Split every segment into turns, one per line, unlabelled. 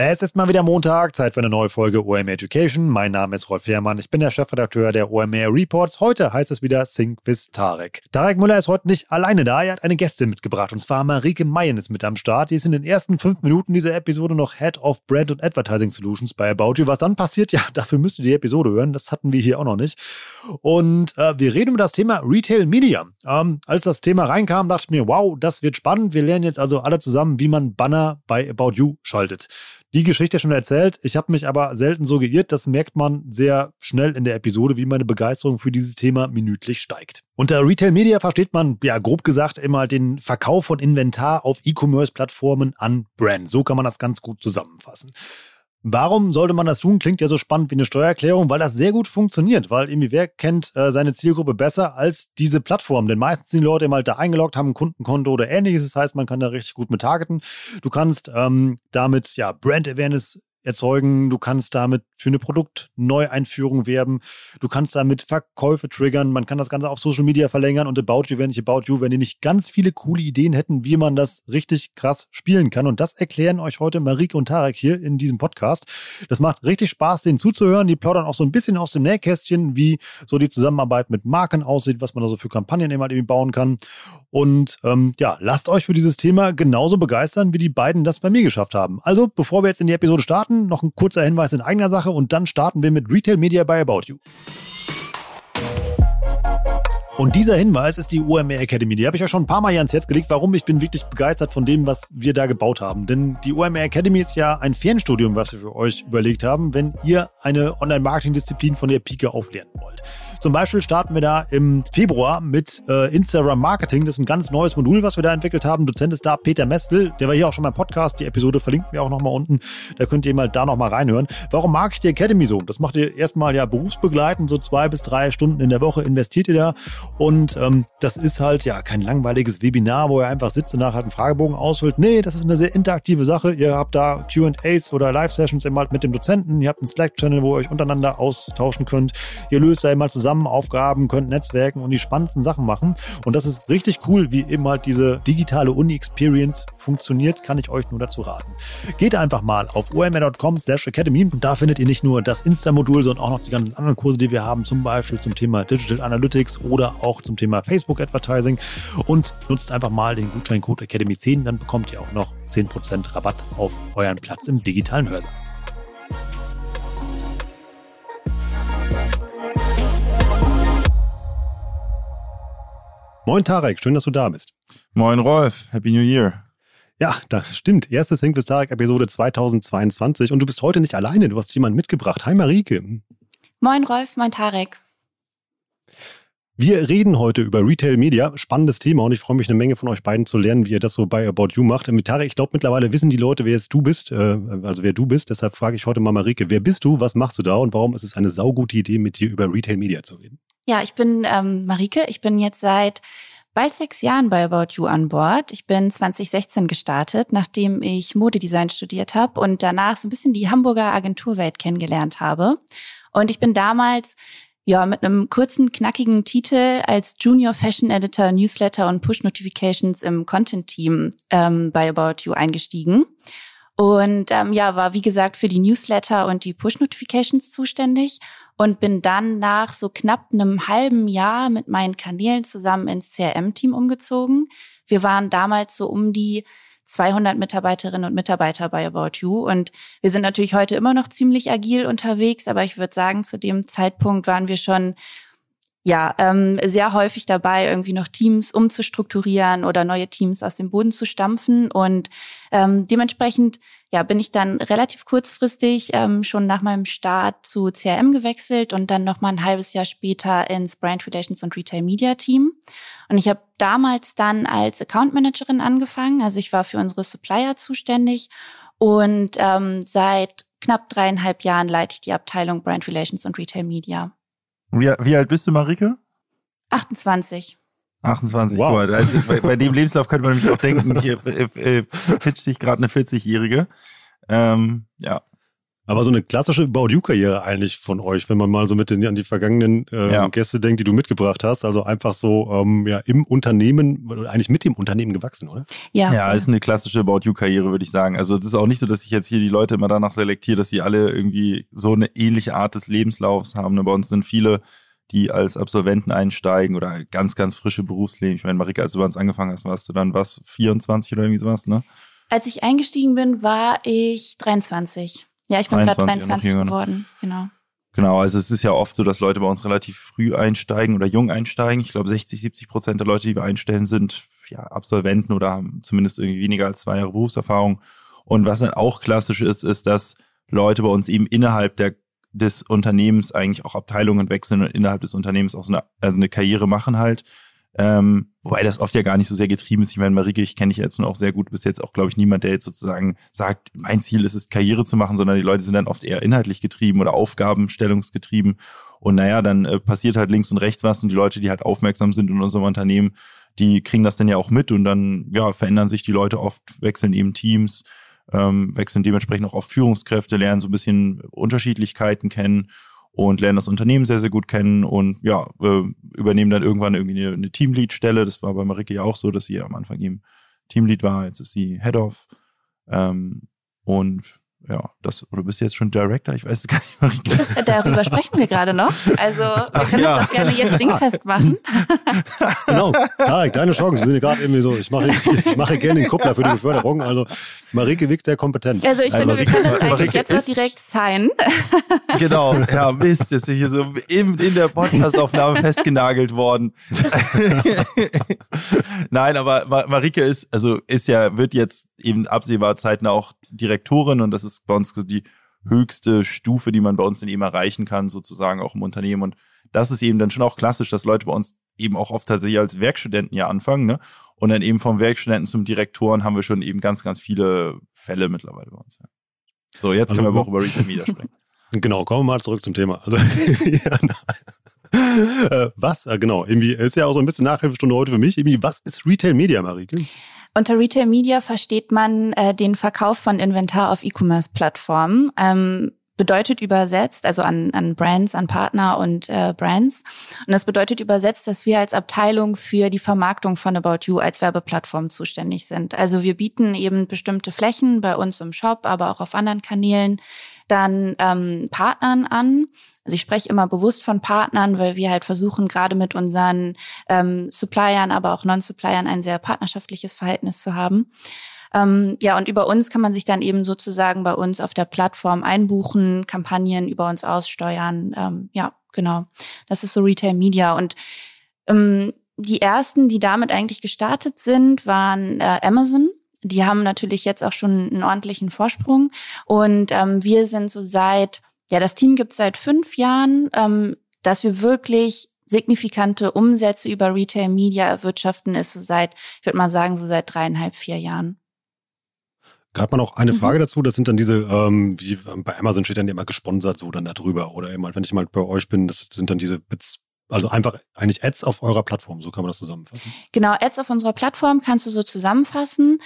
Es ist mal wieder Montag, Zeit für eine neue Folge OMR Education. Mein Name ist Rolf Herrmann, ich bin der Chefredakteur der OMR Reports. Heute heißt es wieder Sync with Tarek. Tarek Müller ist heute nicht alleine da, er hat eine Gästin mitgebracht und zwar Marike Mayen ist mit am Start. Die ist in den ersten fünf Minuten dieser Episode noch Head of Brand und Advertising Solutions bei About You. Was dann passiert, ja, dafür müsst ihr die Episode hören, das hatten wir hier auch noch nicht. Und äh, wir reden über das Thema Retail Media. Ähm, als das Thema reinkam, dachte ich mir, wow, das wird spannend. Wir lernen jetzt also alle zusammen, wie man Banner bei About You schaltet die Geschichte schon erzählt. Ich habe mich aber selten so geirrt. Das merkt man sehr schnell in der Episode, wie meine Begeisterung für dieses Thema minütlich steigt. Unter Retail Media versteht man, ja, grob gesagt, immer den Verkauf von Inventar auf E-Commerce-Plattformen an Brands. So kann man das ganz gut zusammenfassen. Warum sollte man das tun? Klingt ja so spannend wie eine Steuererklärung, weil das sehr gut funktioniert. Weil irgendwie wer kennt äh, seine Zielgruppe besser als diese Plattform? Denn meistens sind die Leute immer halt da eingeloggt, haben ein Kundenkonto oder ähnliches. Das heißt, man kann da richtig gut mit targeten. Du kannst ähm, damit ja Brand Awareness erzeugen, du kannst damit für eine Produktneueinführung werben, du kannst damit Verkäufe triggern, man kann das Ganze auf Social Media verlängern und About You, wenn ich About You, wenn die nicht ganz viele coole Ideen hätten, wie man das richtig krass spielen kann. Und das erklären euch heute Marike und Tarek hier in diesem Podcast. Das macht richtig Spaß, denen zuzuhören. Die plaudern auch so ein bisschen aus dem Nähkästchen, wie so die Zusammenarbeit mit Marken aussieht, was man da so für Kampagnen immer irgendwie bauen kann. Und ähm, ja, lasst euch für dieses Thema genauso begeistern, wie die beiden das bei mir geschafft haben. Also, bevor wir jetzt in die Episode starten, noch ein kurzer Hinweis in eigener Sache und dann starten wir mit Retail Media by About You. Und dieser Hinweis ist die OMR Academy. Die habe ich ja schon ein paar Mal hier ans Herz gelegt. Warum? Ich bin wirklich begeistert von dem, was wir da gebaut haben. Denn die OMR Academy ist ja ein Fernstudium, was wir für euch überlegt haben, wenn ihr eine Online-Marketing-Disziplin von der Pike auflernen wollt. Zum Beispiel starten wir da im Februar mit äh, Instagram Marketing. Das ist ein ganz neues Modul, was wir da entwickelt haben. Dozent ist da Peter Mestel. Der war hier auch schon beim Podcast. Die Episode verlinken wir auch nochmal unten. Da könnt ihr mal da nochmal reinhören. Warum mag ich die Academy so? Das macht ihr erstmal ja berufsbegleitend, so zwei bis drei Stunden in der Woche investiert ihr da. Und ähm, das ist halt ja kein langweiliges Webinar, wo ihr einfach sitzt und nachher halt einen Fragebogen ausfüllt. Nee, das ist eine sehr interaktive Sache. Ihr habt da QAs oder Live-Sessions immer halt mit dem Dozenten. Ihr habt einen Slack-Channel, wo ihr euch untereinander austauschen könnt. Ihr löst da immer zusammen zusammen Aufgaben, könnt Netzwerken und die spannendsten Sachen machen. Und das ist richtig cool, wie eben halt diese digitale Uni-Experience funktioniert, kann ich euch nur dazu raten. Geht einfach mal auf omr.com slash academy und da findet ihr nicht nur das Insta-Modul, sondern auch noch die ganzen anderen Kurse, die wir haben, zum Beispiel zum Thema Digital Analytics oder auch zum Thema Facebook Advertising und nutzt einfach mal den Gutscheincode Academy 10, dann bekommt ihr auch noch 10% Rabatt auf euren Platz im digitalen Hörsaal. Moin Tarek, schön, dass du da bist.
Moin Rolf, Happy New Year.
Ja, das stimmt. Erstes Hink des Tarek Episode 2022 und du bist heute nicht alleine, du hast jemanden mitgebracht. Hi Marike.
Moin Rolf, moin Tarek.
Wir reden heute über Retail Media, spannendes Thema und ich freue mich eine Menge von euch beiden zu lernen, wie ihr das so bei About You macht. Mit Tarek, ich glaube mittlerweile wissen die Leute, wer jetzt du bist, äh, also wer du bist. Deshalb frage ich heute mal Marike, wer bist du, was machst du da und warum ist es eine saugute Idee, mit dir über Retail Media zu reden?
Ja, ich bin ähm, Marike. Ich bin jetzt seit bald sechs Jahren bei About You an Bord. Ich bin 2016 gestartet, nachdem ich Modedesign studiert habe und danach so ein bisschen die Hamburger Agenturwelt kennengelernt habe. Und ich bin damals ja mit einem kurzen, knackigen Titel als Junior Fashion Editor, Newsletter und Push Notifications im Content Team ähm, bei About You eingestiegen. Und ähm, ja, war wie gesagt für die Newsletter und die Push Notifications zuständig und bin dann nach so knapp einem halben Jahr mit meinen Kanälen zusammen ins CRM-Team umgezogen. Wir waren damals so um die 200 Mitarbeiterinnen und Mitarbeiter bei About You. Und wir sind natürlich heute immer noch ziemlich agil unterwegs, aber ich würde sagen, zu dem Zeitpunkt waren wir schon ja, ähm, sehr häufig dabei, irgendwie noch Teams umzustrukturieren oder neue Teams aus dem Boden zu stampfen. Und ähm, dementsprechend ja, bin ich dann relativ kurzfristig ähm, schon nach meinem Start zu CRM gewechselt und dann noch mal ein halbes Jahr später ins Brand Relations und Retail Media Team. Und ich habe damals dann als Account Managerin angefangen. Also ich war für unsere Supplier zuständig und ähm, seit knapp dreieinhalb Jahren leite ich die Abteilung Brand Relations und Retail Media.
Wie, wie alt bist du, Marike?
28.
28, wow. Gut. Also bei, bei, dem Lebenslauf könnte man nämlich auch denken, hier äh, äh, pitcht sich gerade eine 40-Jährige. Ähm, ja.
Aber so eine klassische About You-Karriere eigentlich von euch, wenn man mal so mit den, an die vergangenen äh, ja. Gäste denkt, die du mitgebracht hast. Also einfach so ähm, ja, im Unternehmen, eigentlich mit dem Unternehmen gewachsen, oder?
Ja. Ja, ist eine klassische About You-Karriere, würde ich sagen. Also das ist auch nicht so, dass ich jetzt hier die Leute immer danach selektiere, dass sie alle irgendwie so eine ähnliche Art des Lebenslaufs haben. Ne, bei uns sind viele, die als Absolventen einsteigen oder ganz, ganz frische Berufsleben. Ich meine, Marika, als du bei uns angefangen hast, warst du dann was, 24 oder irgendwie sowas, ne?
Als ich eingestiegen bin, war ich 23. Ja, ich bin gerade 23 geworden, genau.
Genau, also es ist ja oft so, dass Leute bei uns relativ früh einsteigen oder jung einsteigen. Ich glaube, 60, 70 Prozent der Leute, die wir einstellen, sind ja Absolventen oder haben zumindest irgendwie weniger als zwei Jahre Berufserfahrung. Und was dann auch klassisch ist, ist, dass Leute bei uns eben innerhalb der, des Unternehmens eigentlich auch Abteilungen wechseln und innerhalb des Unternehmens auch so eine, also eine Karriere machen halt. Ähm, wobei das oft ja gar nicht so sehr getrieben ist. Ich meine, Marike, ich kenne dich jetzt nun auch sehr gut. Bis jetzt auch, glaube ich, niemand, der jetzt sozusagen sagt, mein Ziel ist es, Karriere zu machen, sondern die Leute sind dann oft eher inhaltlich getrieben oder aufgabenstellungsgetrieben. Und naja, dann äh, passiert halt links und rechts was und die Leute, die halt aufmerksam sind in unserem Unternehmen, die kriegen das dann ja auch mit und dann ja verändern sich die Leute oft, wechseln eben Teams, ähm, wechseln dementsprechend auch oft Führungskräfte, lernen so ein bisschen Unterschiedlichkeiten kennen und lernen das Unternehmen sehr, sehr gut kennen und ja, äh, übernehmen dann irgendwann irgendwie eine, eine Teamlead-Stelle. Das war bei Marike ja auch so, dass sie am Anfang eben Teamlead war, jetzt ist sie Head of. Ähm, und ja, das, oder bist du jetzt schon Director? Ich weiß es gar nicht, Marike.
Darüber sprechen wir gerade noch. Also, wir Ach, können ja. das auch gerne jetzt dingfest machen.
genau. Tarek, deine Chance. Wir sind gerade irgendwie so, ich mache, ich mache gerne den Kuppler für die Beförderung. Also, Marike wirkt sehr kompetent.
Also, ich finde, wir können das eigentlich Marike jetzt auch direkt sein.
genau. Ja, Mist, jetzt sind hier so in, in der Podcastaufnahme festgenagelt worden. Nein, aber Marike ist, also, ist ja, wird jetzt eben absehbar zeitnah auch Direktorin und das ist bei uns die höchste Stufe, die man bei uns dann eben erreichen kann, sozusagen auch im Unternehmen. Und das ist eben dann schon auch klassisch, dass Leute bei uns eben auch oft tatsächlich als Werkstudenten ja anfangen, ne? Und dann eben vom Werkstudenten zum Direktoren haben wir schon eben ganz, ganz viele Fälle mittlerweile bei uns. Ja. So, jetzt also, können wir aber auch über Retail Media sprechen.
Genau, kommen wir mal zurück zum Thema. Also, äh, was, äh, genau, irgendwie ist ja auch so ein bisschen Nachhilfestunde heute für mich. Irgendwie, was ist Retail Media, Marike?
Unter Retail Media versteht man äh, den Verkauf von Inventar auf E-Commerce-Plattformen. Ähm, bedeutet übersetzt, also an, an Brands, an Partner und äh, Brands. Und das bedeutet übersetzt, dass wir als Abteilung für die Vermarktung von About You als Werbeplattform zuständig sind. Also wir bieten eben bestimmte Flächen bei uns im Shop, aber auch auf anderen Kanälen dann ähm, Partnern an. Also ich spreche immer bewusst von Partnern, weil wir halt versuchen, gerade mit unseren ähm, Suppliern, aber auch Non-Suppliern ein sehr partnerschaftliches Verhältnis zu haben. Ähm, ja, und über uns kann man sich dann eben sozusagen bei uns auf der Plattform einbuchen, Kampagnen über uns aussteuern. Ähm, ja, genau. Das ist so Retail Media. Und ähm, die ersten, die damit eigentlich gestartet sind, waren äh, Amazon. Die haben natürlich jetzt auch schon einen ordentlichen Vorsprung. Und ähm, wir sind so seit, ja, das Team gibt es seit fünf Jahren, ähm, dass wir wirklich signifikante Umsätze über Retail Media erwirtschaften, ist so seit, ich würde mal sagen, so seit dreieinhalb, vier Jahren.
Hat man auch eine mhm. Frage dazu, das sind dann diese, ähm, wie bei Amazon steht dann immer gesponsert so dann da drüber. Oder eben, wenn ich mal bei euch bin, das sind dann diese Bits, also einfach eigentlich Ads auf eurer Plattform, so kann man das zusammenfassen.
Genau, Ads auf unserer Plattform kannst du so zusammenfassen. Mhm.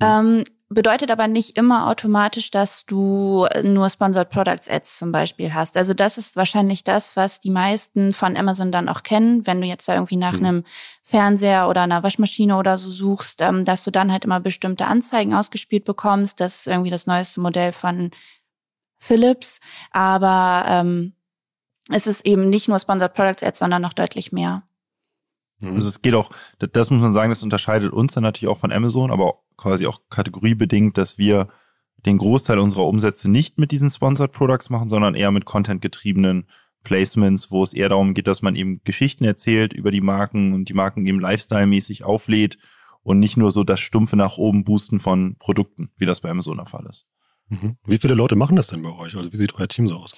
Ähm, bedeutet aber nicht immer automatisch, dass du nur Sponsored Products Ads zum Beispiel hast. Also das ist wahrscheinlich das, was die meisten von Amazon dann auch kennen, wenn du jetzt da irgendwie nach mhm. einem Fernseher oder einer Waschmaschine oder so suchst, ähm, dass du dann halt immer bestimmte Anzeigen ausgespielt bekommst. Das ist irgendwie das neueste Modell von Philips. Aber ähm, es ist eben nicht nur Sponsored Products Ads, sondern noch deutlich mehr.
Mhm. Also es geht auch, das muss man sagen, das unterscheidet uns dann natürlich auch von Amazon, aber quasi auch kategoriebedingt, dass wir den Großteil unserer Umsätze nicht mit diesen Sponsored Products machen, sondern eher mit Content-getriebenen Placements, wo es eher darum geht, dass man eben Geschichten erzählt über die Marken und die Marken eben Lifestyle-mäßig auflädt und nicht nur so das stumpfe nach oben boosten von Produkten, wie das bei Amazon der Fall ist.
Mhm. Wie viele Leute machen das denn bei euch? Also wie sieht euer Team so aus?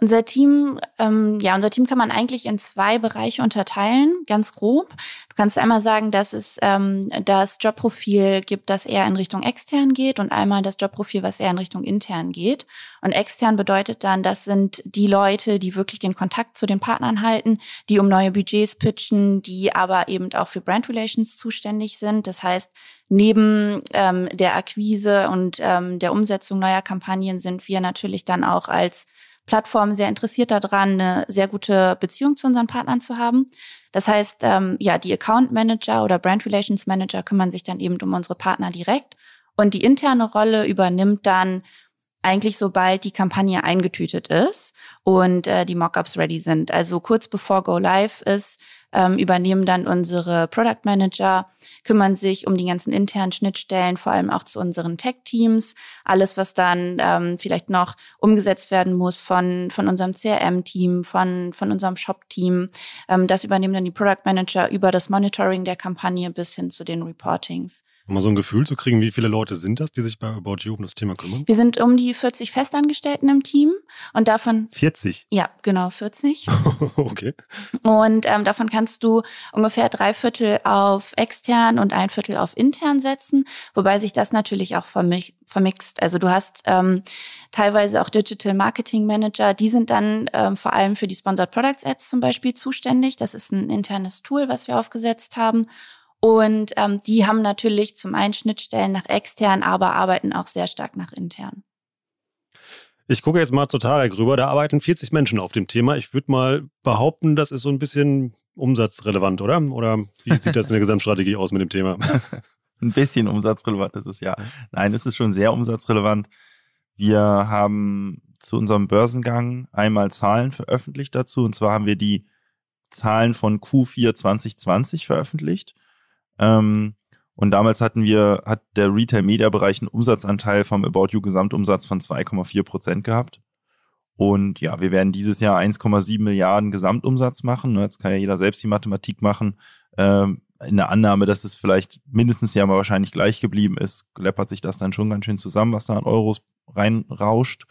Unser Team, ähm, ja, unser Team kann man eigentlich in zwei Bereiche unterteilen, ganz grob. Du kannst einmal sagen, dass es ähm, das Jobprofil gibt, das eher in Richtung extern geht und einmal das Jobprofil, was eher in Richtung intern geht. Und extern bedeutet dann, das sind die Leute, die wirklich den Kontakt zu den Partnern halten, die um neue Budgets pitchen, die aber eben auch für Brand Relations zuständig sind. Das heißt, neben ähm, der Akquise und ähm, der Umsetzung neuer Kampagnen sind wir natürlich dann auch als Plattformen sehr interessiert daran, eine sehr gute Beziehung zu unseren Partnern zu haben. Das heißt, ähm, ja, die Account Manager oder Brand Relations Manager kümmern sich dann eben um unsere Partner direkt. Und die interne Rolle übernimmt dann eigentlich sobald die Kampagne eingetütet ist und äh, die Mockups ready sind. Also kurz bevor Go Live ist, ähm, übernehmen dann unsere Product Manager, kümmern sich um die ganzen internen Schnittstellen, vor allem auch zu unseren Tech-Teams. Alles, was dann ähm, vielleicht noch umgesetzt werden muss von, von unserem CRM-Team, von, von unserem Shop-Team. Ähm, das übernehmen dann die Product Manager über das Monitoring der Kampagne bis hin zu den Reportings.
Um mal so ein Gefühl zu kriegen, wie viele Leute sind das, die sich bei About You um das Thema kümmern?
Wir sind um die 40 Festangestellten im Team und davon
40?
Ja, genau, 40.
okay.
Und ähm, davon kannst du ungefähr drei Viertel auf extern und ein Viertel auf intern setzen, wobei sich das natürlich auch vermi vermixt. Also du hast ähm, teilweise auch Digital Marketing Manager, die sind dann ähm, vor allem für die Sponsored Products Ads zum Beispiel zuständig. Das ist ein internes Tool, was wir aufgesetzt haben. Und ähm, die haben natürlich zum einen Schnittstellen nach extern, aber arbeiten auch sehr stark nach intern.
Ich gucke jetzt mal zu Tarek rüber. Da arbeiten 40 Menschen auf dem Thema. Ich würde mal behaupten, das ist so ein bisschen umsatzrelevant, oder? Oder wie sieht das in der Gesamtstrategie aus mit dem Thema?
ein bisschen umsatzrelevant ist es ja. Nein, es ist schon sehr umsatzrelevant. Wir haben zu unserem Börsengang einmal Zahlen veröffentlicht dazu. Und zwar haben wir die Zahlen von Q4 2020 veröffentlicht. Ähm, und damals hatten wir, hat der Retail-Media-Bereich einen Umsatzanteil vom About You Gesamtumsatz von 2,4 Prozent gehabt. Und ja, wir werden dieses Jahr 1,7 Milliarden Gesamtumsatz machen. Ne, jetzt kann ja jeder selbst die Mathematik machen. Ähm, in der Annahme, dass es vielleicht mindestens ja mal wahrscheinlich gleich geblieben ist, läppert sich das dann schon ganz schön zusammen, was da an Euros reinrauscht.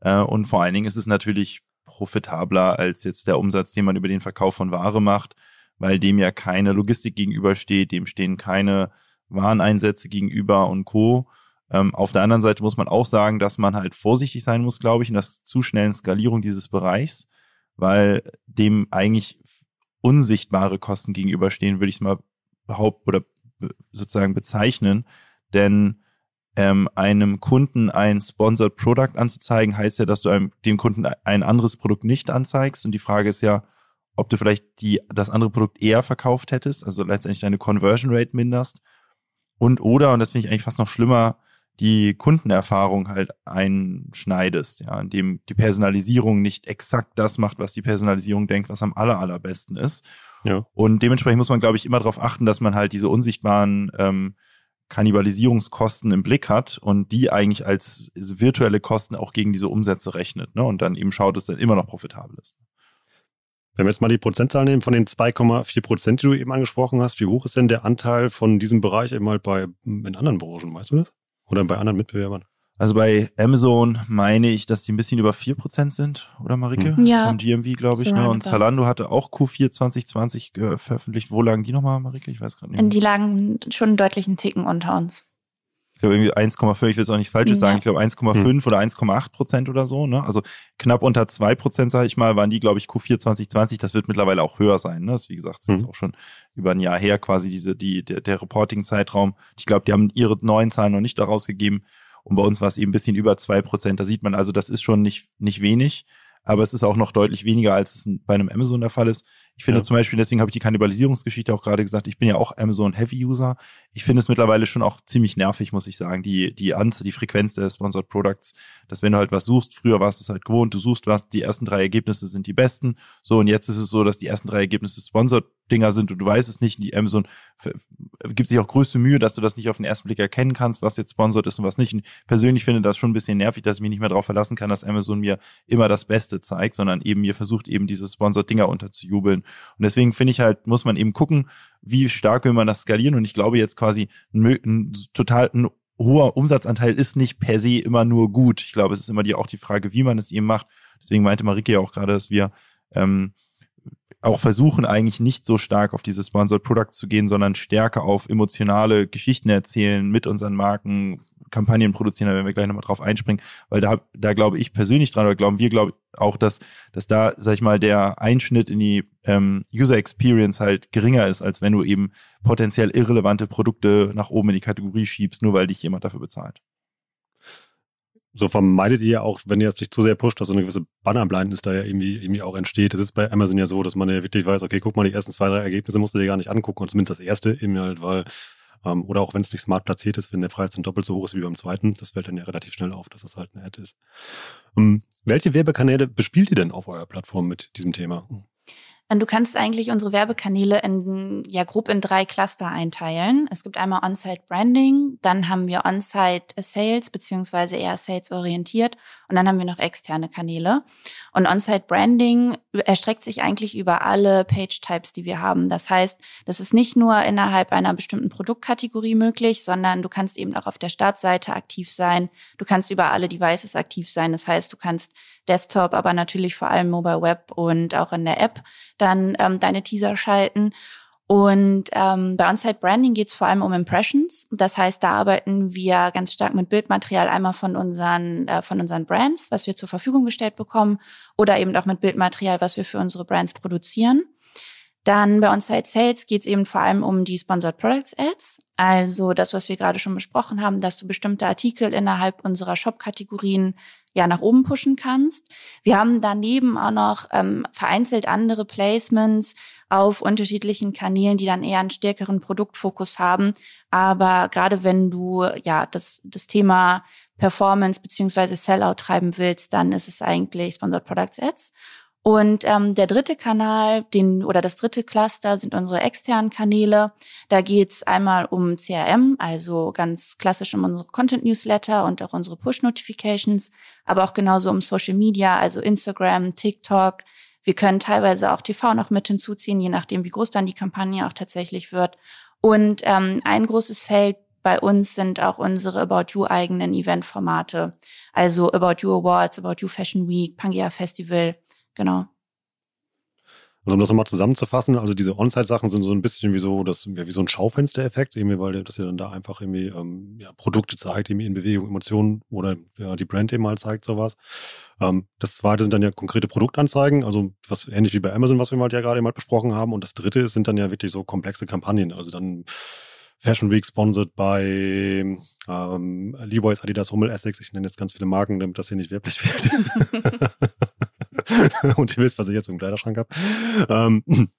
Äh, und vor allen Dingen ist es natürlich profitabler als jetzt der Umsatz, den man über den Verkauf von Ware macht weil dem ja keine Logistik gegenübersteht, dem stehen keine Wareneinsätze gegenüber und Co. Ähm, auf der anderen Seite muss man auch sagen, dass man halt vorsichtig sein muss, glaube ich, in der zu schnellen Skalierung dieses Bereichs, weil dem eigentlich unsichtbare Kosten gegenüberstehen, würde ich es mal behaupten oder sozusagen bezeichnen. Denn ähm, einem Kunden ein Sponsored Product anzuzeigen, heißt ja, dass du einem, dem Kunden ein anderes Produkt nicht anzeigst. Und die Frage ist ja, ob du vielleicht die, das andere Produkt eher verkauft hättest, also letztendlich deine Conversion Rate minderst. Und oder, und das finde ich eigentlich fast noch schlimmer, die Kundenerfahrung halt einschneidest, ja, indem die Personalisierung nicht exakt das macht, was die Personalisierung denkt, was am aller, allerbesten ist. Ja. Und dementsprechend muss man, glaube ich, immer darauf achten, dass man halt diese unsichtbaren ähm, Kannibalisierungskosten im Blick hat und die eigentlich als virtuelle Kosten auch gegen diese Umsätze rechnet, ne? Und dann eben schaut, dass es dann immer noch profitabel ist.
Wenn wir jetzt mal die Prozentzahl nehmen von den 2,4 Prozent, die du eben angesprochen hast, wie hoch ist denn der Anteil von diesem Bereich eben halt bei in anderen Branchen, weißt du das? Oder bei anderen Mitbewerbern?
Also bei Amazon meine ich, dass die ein bisschen über 4% sind, oder Marike?
Hm. Ja.
Vom GMV, glaube ich. Ne? Und Zalando hatte auch Q4 2020 äh, veröffentlicht. Wo lagen die nochmal, Marike? Ich weiß gerade nicht.
Die lagen schon einen deutlichen Ticken unter uns
ich glaube irgendwie 1,5, ich will jetzt auch nichts Falsches ja. sagen, ich glaube 1,5 hm. oder 1,8 Prozent oder so, ne? Also knapp unter 2 Prozent, sage ich mal, waren die, glaube ich, Q4 2020. Das wird mittlerweile auch höher sein, ne? Das ist, wie gesagt, das hm. ist auch schon über ein Jahr her quasi diese, die, der, der Reporting-Zeitraum. Ich glaube, die haben ihre neuen Zahlen noch nicht daraus gegeben. Und bei uns war es eben ein bisschen über 2 Prozent. Da sieht man also, das ist schon nicht, nicht wenig. Aber es ist auch noch deutlich weniger, als es bei einem Amazon der Fall ist. Ich finde ja. zum Beispiel, deswegen habe ich die Kannibalisierungsgeschichte auch gerade gesagt, ich bin ja auch Amazon Heavy User. Ich finde es mittlerweile schon auch ziemlich nervig, muss ich sagen, die, die Anzahl, die Frequenz der Sponsored Products, dass wenn du halt was suchst, früher warst du es halt gewohnt, du suchst was, die ersten drei Ergebnisse sind die besten. So, und jetzt ist es so, dass die ersten drei Ergebnisse Sponsored Dinger sind und du weißt es nicht. Die Amazon gibt sich auch größte Mühe, dass du das nicht auf den ersten Blick erkennen kannst, was jetzt sponsored ist und was nicht. Und persönlich finde das schon ein bisschen nervig, dass ich mich nicht mehr darauf verlassen kann, dass Amazon mir immer das Beste zeigt, sondern eben mir versucht, eben diese sponsored Dinger unterzujubeln. Und deswegen finde ich halt, muss man eben gucken, wie stark will man das skalieren. Und ich glaube jetzt quasi ein, ein total ein hoher Umsatzanteil ist nicht per se immer nur gut. Ich glaube, es ist immer die, auch die Frage, wie man es eben macht. Deswegen meinte Marike ja auch gerade, dass wir ähm, auch versuchen, eigentlich nicht so stark auf diese Sponsored Products zu gehen, sondern stärker auf emotionale Geschichten erzählen mit unseren Marken, Kampagnen produzieren, da werden wir gleich nochmal drauf einspringen, weil da, da glaube ich persönlich dran, oder glauben wir, glaube auch, dass, dass da, sag ich mal, der Einschnitt in die ähm, User Experience halt geringer ist, als wenn du eben potenziell irrelevante Produkte nach oben in die Kategorie schiebst, nur weil dich jemand dafür bezahlt
so vermeidet ihr auch, wenn ihr es nicht zu sehr pusht, dass so eine gewisse Bannerblindness da ja irgendwie, irgendwie auch entsteht. Das ist bei Amazon ja so, dass man ja wirklich weiß, okay, guck mal, die ersten zwei, drei Ergebnisse musst du dir gar nicht angucken und zumindest das erste eben halt, weil, ähm, oder auch wenn es nicht smart platziert ist, wenn der Preis dann doppelt so hoch ist wie beim zweiten, das fällt dann ja relativ schnell auf, dass das halt eine Ad ist. Ähm, welche Werbekanäle bespielt ihr denn auf eurer Plattform mit diesem Thema?
Du kannst eigentlich unsere Werbekanäle in, ja, grob in drei Cluster einteilen. Es gibt einmal On-Site Branding, dann haben wir On-Site Sales, beziehungsweise eher Sales orientiert und dann haben wir noch externe Kanäle. Und On-Site Branding erstreckt sich eigentlich über alle Page-Types, die wir haben. Das heißt, das ist nicht nur innerhalb einer bestimmten Produktkategorie möglich, sondern du kannst eben auch auf der Startseite aktiv sein. Du kannst über alle Devices aktiv sein. Das heißt, du kannst Desktop, aber natürlich vor allem Mobile Web und auch in der App dann ähm, deine Teaser schalten. Und ähm, bei On-Site Branding geht es vor allem um Impressions. Das heißt, da arbeiten wir ganz stark mit Bildmaterial einmal von unseren, äh, von unseren Brands, was wir zur Verfügung gestellt bekommen, oder eben auch mit Bildmaterial, was wir für unsere Brands produzieren. Dann bei On-Site Sales geht es eben vor allem um die Sponsored Products Ads. Also das, was wir gerade schon besprochen haben, dass du bestimmte Artikel innerhalb unserer Shop-Kategorien ja nach oben pushen kannst. Wir haben daneben auch noch ähm, vereinzelt andere Placements auf unterschiedlichen Kanälen, die dann eher einen stärkeren Produktfokus haben. Aber gerade wenn du ja das, das Thema Performance beziehungsweise Sellout treiben willst, dann ist es eigentlich Sponsored Products Ads. Und ähm, der dritte Kanal, den oder das dritte Cluster sind unsere externen Kanäle. Da geht's einmal um CRM, also ganz klassisch um unsere Content-Newsletter und auch unsere Push-Notifications, aber auch genauso um Social Media, also Instagram, TikTok. Wir können teilweise auch TV noch mit hinzuziehen, je nachdem, wie groß dann die Kampagne auch tatsächlich wird. Und ähm, ein großes Feld bei uns sind auch unsere About You eigenen Eventformate, also About You Awards, About You Fashion Week, Pangea Festival Genau.
Also um das nochmal zusammenzufassen, also diese On-Site-Sachen sind so ein bisschen wie so, das, ja, wie so ein Schaufenstereffekt, irgendwie, weil das ja dann da einfach irgendwie ähm, ja, Produkte zeigt, irgendwie in Bewegung, Emotionen oder ja, die Brand eben mal zeigt, sowas. Ähm, das zweite sind dann ja konkrete Produktanzeigen, also was ähnlich wie bei Amazon, was wir mal ja gerade mal besprochen haben. Und das dritte sind dann ja wirklich so komplexe Kampagnen, also dann Fashion Week sponsored bei ähm, Levi's, Adidas, Hummel, Essex. Ich nenne jetzt ganz viele Marken, damit das hier nicht werblich wird. Und ihr wisst, was ich jetzt im Kleiderschrank habe. Ähm,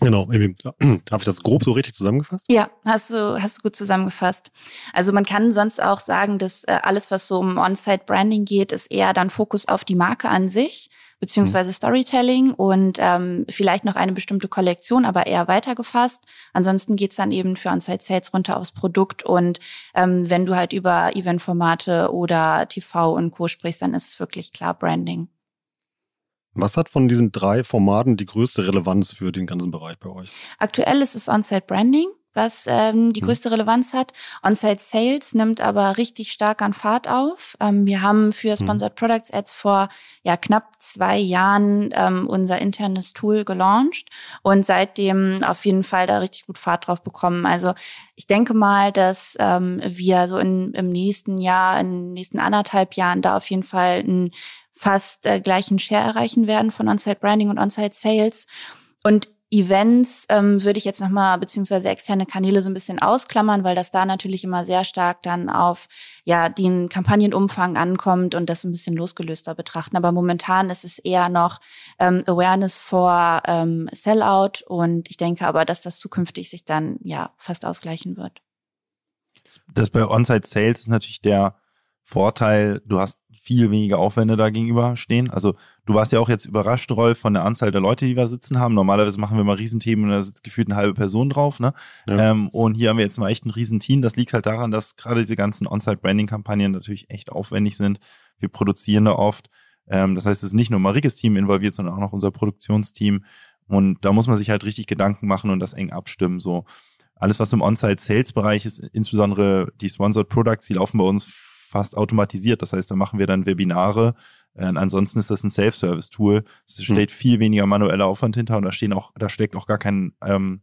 Genau, habe ich das grob so richtig zusammengefasst?
Ja, hast du, hast du gut zusammengefasst. Also man kann sonst auch sagen, dass äh, alles, was so um On-Site-Branding geht, ist eher dann Fokus auf die Marke an sich beziehungsweise Storytelling und ähm, vielleicht noch eine bestimmte Kollektion, aber eher weitergefasst. Ansonsten geht's dann eben für On-Site Sales runter aufs Produkt und ähm, wenn du halt über Eventformate oder TV und Co. sprichst, dann ist es wirklich klar Branding.
Was hat von diesen drei Formaten die größte Relevanz für den ganzen Bereich bei euch?
Aktuell ist es On-Site Branding was ähm, die hm. größte Relevanz hat. On-Site Sales nimmt aber richtig stark an Fahrt auf. Ähm, wir haben für hm. Sponsored Products Ads vor ja knapp zwei Jahren ähm, unser internes Tool gelauncht und seitdem auf jeden Fall da richtig gut Fahrt drauf bekommen. Also ich denke mal, dass ähm, wir so in, im nächsten Jahr, in den nächsten anderthalb Jahren da auf jeden Fall einen fast äh, gleichen Share erreichen werden von On-Site Branding und On-Site Sales. Und Events ähm, würde ich jetzt nochmal, beziehungsweise externe Kanäle so ein bisschen ausklammern, weil das da natürlich immer sehr stark dann auf ja den Kampagnenumfang ankommt und das ein bisschen losgelöster betrachten. Aber momentan ist es eher noch ähm, Awareness vor ähm, Sellout und ich denke aber, dass das zukünftig sich dann ja fast ausgleichen wird.
Das bei On-Site Sales ist natürlich der Vorteil, du hast viel weniger Aufwände da gegenüber stehen. Also du warst ja auch jetzt überrascht, Rolf, von der Anzahl der Leute, die wir sitzen haben. Normalerweise machen wir mal Riesenthemen und da sitzt gefühlt eine halbe Person drauf. Ne? Ja. Ähm, und hier haben wir jetzt mal echt ein Riesenteam. Das liegt halt daran, dass gerade diese ganzen On-Site-Branding-Kampagnen natürlich echt aufwendig sind. Wir produzieren da oft. Ähm, das heißt, es ist nicht nur Marikes Team involviert, sondern auch noch unser Produktionsteam. Und da muss man sich halt richtig Gedanken machen und das eng abstimmen. So alles, was im On-Site-Sales-Bereich ist, insbesondere die Sponsored Products, die laufen bei uns fast automatisiert. Das heißt, da machen wir dann Webinare. Äh, ansonsten ist das ein Self-Service-Tool. Es steht hm. viel weniger manueller Aufwand hinter und da stehen auch, da steckt auch gar kein, ähm,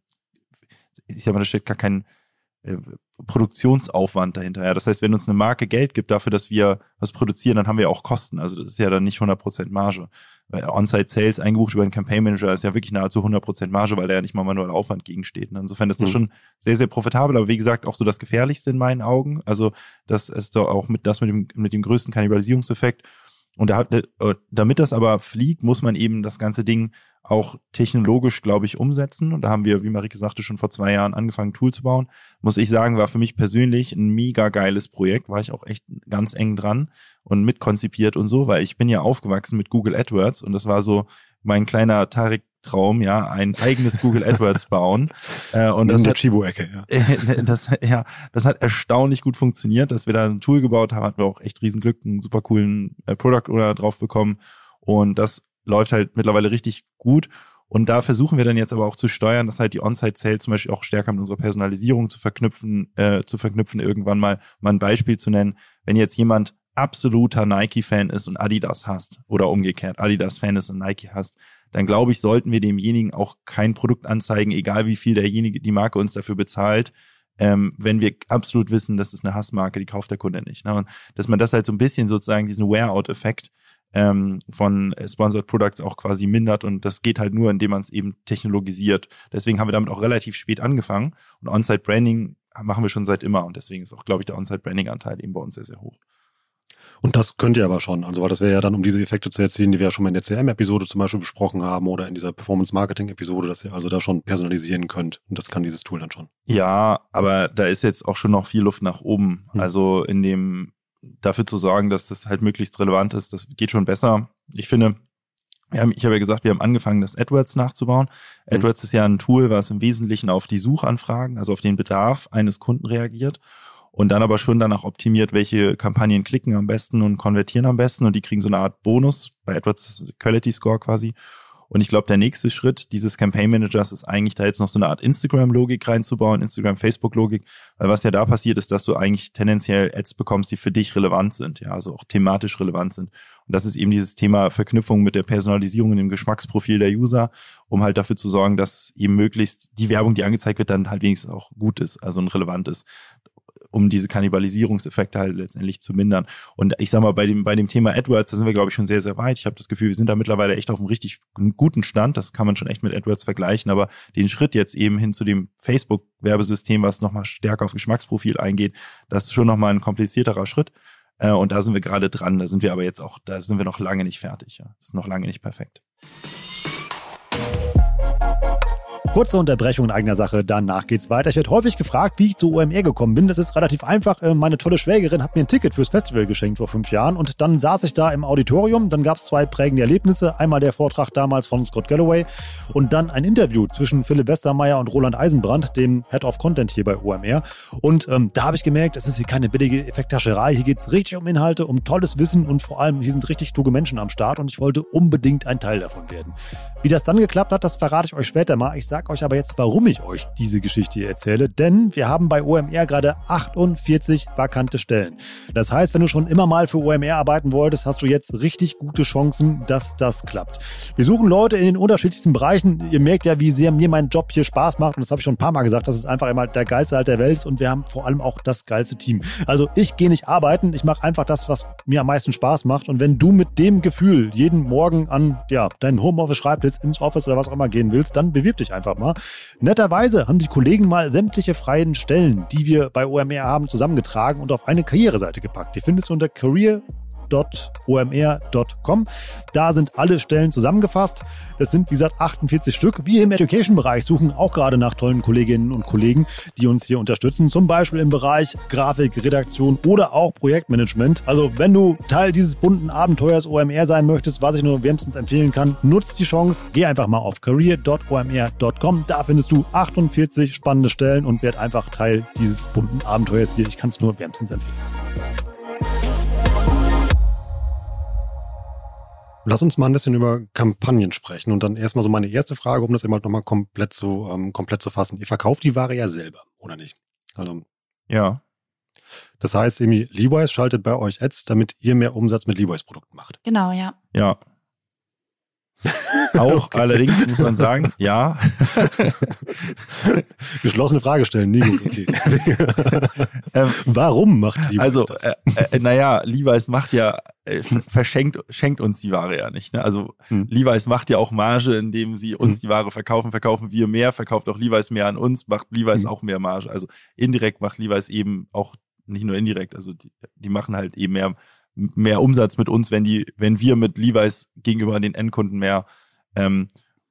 ich sag mal, da steckt gar kein Produktionsaufwand dahinter. Ja, das heißt, wenn uns eine Marke Geld gibt dafür, dass wir was produzieren, dann haben wir auch Kosten. Also das ist ja dann nicht 100% Marge. Weil On-Site Sales eingebucht über einen Campaign Manager ist ja wirklich nahezu 100% Marge, weil da ja nicht mal manuell Aufwand gegensteht. Und insofern ist das mhm. schon sehr, sehr profitabel, aber wie gesagt, auch so das Gefährlichste in meinen Augen. Also das ist doch auch mit das mit dem, mit dem größten Kannibalisierungseffekt. Und da, äh, damit das aber fliegt, muss man eben das ganze Ding auch technologisch, glaube ich, umsetzen. Und da haben wir, wie Marike sagte, schon vor zwei Jahren angefangen, Tool zu bauen. Muss ich sagen, war für mich persönlich ein mega geiles Projekt. War ich auch echt ganz eng dran und mitkonzipiert und so, weil ich bin ja aufgewachsen mit Google AdWords und das war so mein kleiner Tarek Traum, ja, ein eigenes Google AdWords bauen.
Äh, und das hat, Chibo-Ecke, ja.
das, ja, das hat erstaunlich gut funktioniert, dass wir da ein Tool gebaut haben, hatten wir auch echt Riesenglück, einen super coolen äh, Product Owner drauf bekommen. Und das läuft halt mittlerweile richtig gut. Und da versuchen wir dann jetzt aber auch zu steuern, dass halt die On-Site-Sales zum Beispiel auch stärker mit unserer Personalisierung zu verknüpfen, äh, zu verknüpfen, irgendwann mal, mal ein Beispiel zu nennen. Wenn jetzt jemand absoluter Nike-Fan ist und Adidas hasst oder umgekehrt Adidas-Fan ist und Nike hasst, dann glaube ich, sollten wir demjenigen auch kein Produkt anzeigen, egal wie viel derjenige, die Marke uns dafür bezahlt, ähm, wenn wir absolut wissen, das ist eine Hassmarke, die kauft der Kunde nicht. Ne? Und dass man das halt so ein bisschen sozusagen diesen Wear-out-Effekt ähm, von Sponsored Products auch quasi mindert und das geht halt nur, indem man es eben technologisiert. Deswegen haben wir damit auch relativ spät angefangen und On-Site Branding machen wir schon seit immer und deswegen ist auch, glaube ich, der On-Site Branding Anteil eben bei uns sehr, sehr hoch.
Und das könnt ihr aber schon. Also, weil das wäre ja dann, um diese Effekte zu erzielen, die wir ja schon mal in der CM-Episode zum Beispiel besprochen haben oder in dieser Performance-Marketing-Episode, dass ihr also da schon personalisieren könnt. Und das kann dieses Tool dann schon.
Ja, aber da ist jetzt auch schon noch viel Luft nach oben. Hm. Also in dem, dafür zu sorgen, dass das halt möglichst relevant ist, das geht schon besser. Ich finde, wir haben, ich habe ja gesagt, wir haben angefangen, das AdWords nachzubauen. Hm. AdWords ist ja ein Tool, was im Wesentlichen auf die Suchanfragen, also auf den Bedarf eines Kunden reagiert und dann aber schon danach optimiert, welche Kampagnen klicken am besten und konvertieren am besten und die kriegen so eine Art Bonus bei AdWords Quality Score quasi. Und ich glaube, der nächste Schritt dieses Campaign Managers ist eigentlich da jetzt noch so eine Art Instagram-Logik reinzubauen, Instagram-Facebook-Logik, weil was ja da passiert ist, dass du eigentlich tendenziell Ads bekommst, die für dich relevant sind, ja, also auch thematisch relevant sind. Und das ist eben dieses Thema Verknüpfung mit der Personalisierung in dem Geschmacksprofil der User, um halt dafür zu sorgen, dass eben möglichst die Werbung, die angezeigt wird, dann halt wenigstens auch gut ist, also relevant ist um diese Kannibalisierungseffekte halt letztendlich zu mindern. Und ich sag mal, bei dem, bei dem Thema AdWords, da sind wir, glaube ich, schon sehr, sehr weit. Ich habe das Gefühl, wir sind da mittlerweile echt auf einem richtig guten Stand. Das kann man schon echt mit AdWords vergleichen. Aber den Schritt jetzt eben hin zu dem Facebook-Werbesystem, was nochmal stärker auf Geschmacksprofil eingeht, das ist schon nochmal ein komplizierterer Schritt. Äh, und da sind wir gerade dran. Da sind wir aber jetzt auch, da sind wir noch lange nicht fertig. Ja. Das ist noch lange nicht perfekt.
Kurze Unterbrechung in eigener Sache, danach geht's weiter. Ich werde häufig gefragt, wie ich zu OMR gekommen bin. Das ist relativ einfach. Äh, meine tolle Schwägerin hat mir ein Ticket fürs Festival geschenkt vor fünf Jahren und dann saß ich da im Auditorium. Dann gab's zwei prägende Erlebnisse. Einmal der Vortrag damals von Scott Galloway und dann ein Interview zwischen Philipp Westermeier und Roland Eisenbrand, dem Head of Content hier bei OMR. Und ähm, da habe ich gemerkt, es ist hier keine billige Effekthascherei. Hier geht's richtig um Inhalte, um tolles Wissen und vor allem hier sind richtig kluge Menschen am Start und ich wollte unbedingt ein Teil davon werden. Wie das dann geklappt hat, das verrate ich euch später mal. Ich sag sag euch aber jetzt, warum ich euch diese Geschichte hier erzähle, denn wir haben bei OMR gerade 48 vakante Stellen. Das heißt, wenn du schon immer mal für OMR arbeiten wolltest, hast du jetzt richtig gute Chancen, dass das klappt. Wir suchen Leute in den unterschiedlichsten Bereichen. Ihr merkt ja, wie sehr mir mein Job hier Spaß macht und das habe ich schon ein paar Mal gesagt, dass es einfach immer der geilste Halt der Welt ist und wir haben vor allem auch das geilste Team. Also ich gehe nicht arbeiten, ich mache einfach das, was mir am meisten Spaß macht und wenn du mit dem Gefühl jeden Morgen an ja, deinen Homeoffice-Schreibtisch ins Office oder was auch immer gehen willst, dann bewirb dich einfach mal. Netterweise haben die Kollegen mal sämtliche freien Stellen, die wir bei OMR haben, zusammengetragen und auf eine Karriereseite gepackt. Die findest du unter Career www.omr.com. Da sind alle Stellen zusammengefasst. Das sind, wie gesagt, 48 Stück. Wir im Education-Bereich suchen auch gerade nach tollen Kolleginnen und Kollegen, die uns hier unterstützen. Zum Beispiel im Bereich Grafik, Redaktion oder auch Projektmanagement. Also, wenn du Teil dieses bunten Abenteuers OMR sein möchtest, was ich nur wärmstens empfehlen kann, nutzt die Chance. Geh einfach mal auf career.omr.com. Da findest du 48 spannende Stellen und werd einfach Teil dieses bunten Abenteuers hier. Ich kann es nur wärmstens empfehlen.。Lass uns mal ein bisschen über Kampagnen sprechen und dann erstmal so meine erste Frage, um das immer nochmal komplett zu, ähm, komplett zu fassen. Ihr verkauft die Ware ja selber, oder nicht?
Also, ja.
Das heißt, irgendwie Levi's schaltet bei euch Ads, damit ihr mehr Umsatz mit Levi's Produkten macht.
Genau, ja.
Ja. Auch okay. allerdings muss man sagen, ja.
Geschlossene Frage stellen, nie gut, okay. ähm, Warum macht Levi's
also,
das?
Also, äh, äh, naja, Levi's macht ja, äh, verschenkt schenkt uns die Ware ja nicht. Ne? Also hm. Levi's macht ja auch Marge, indem sie uns hm. die Ware verkaufen, verkaufen wir mehr, verkauft auch Levi's mehr an uns, macht Levi's hm. auch mehr Marge. Also indirekt macht Levi's eben auch nicht nur indirekt, also die, die machen halt eben mehr mehr Umsatz mit uns, wenn die, wenn wir mit Levi's gegenüber den Endkunden mehr ähm,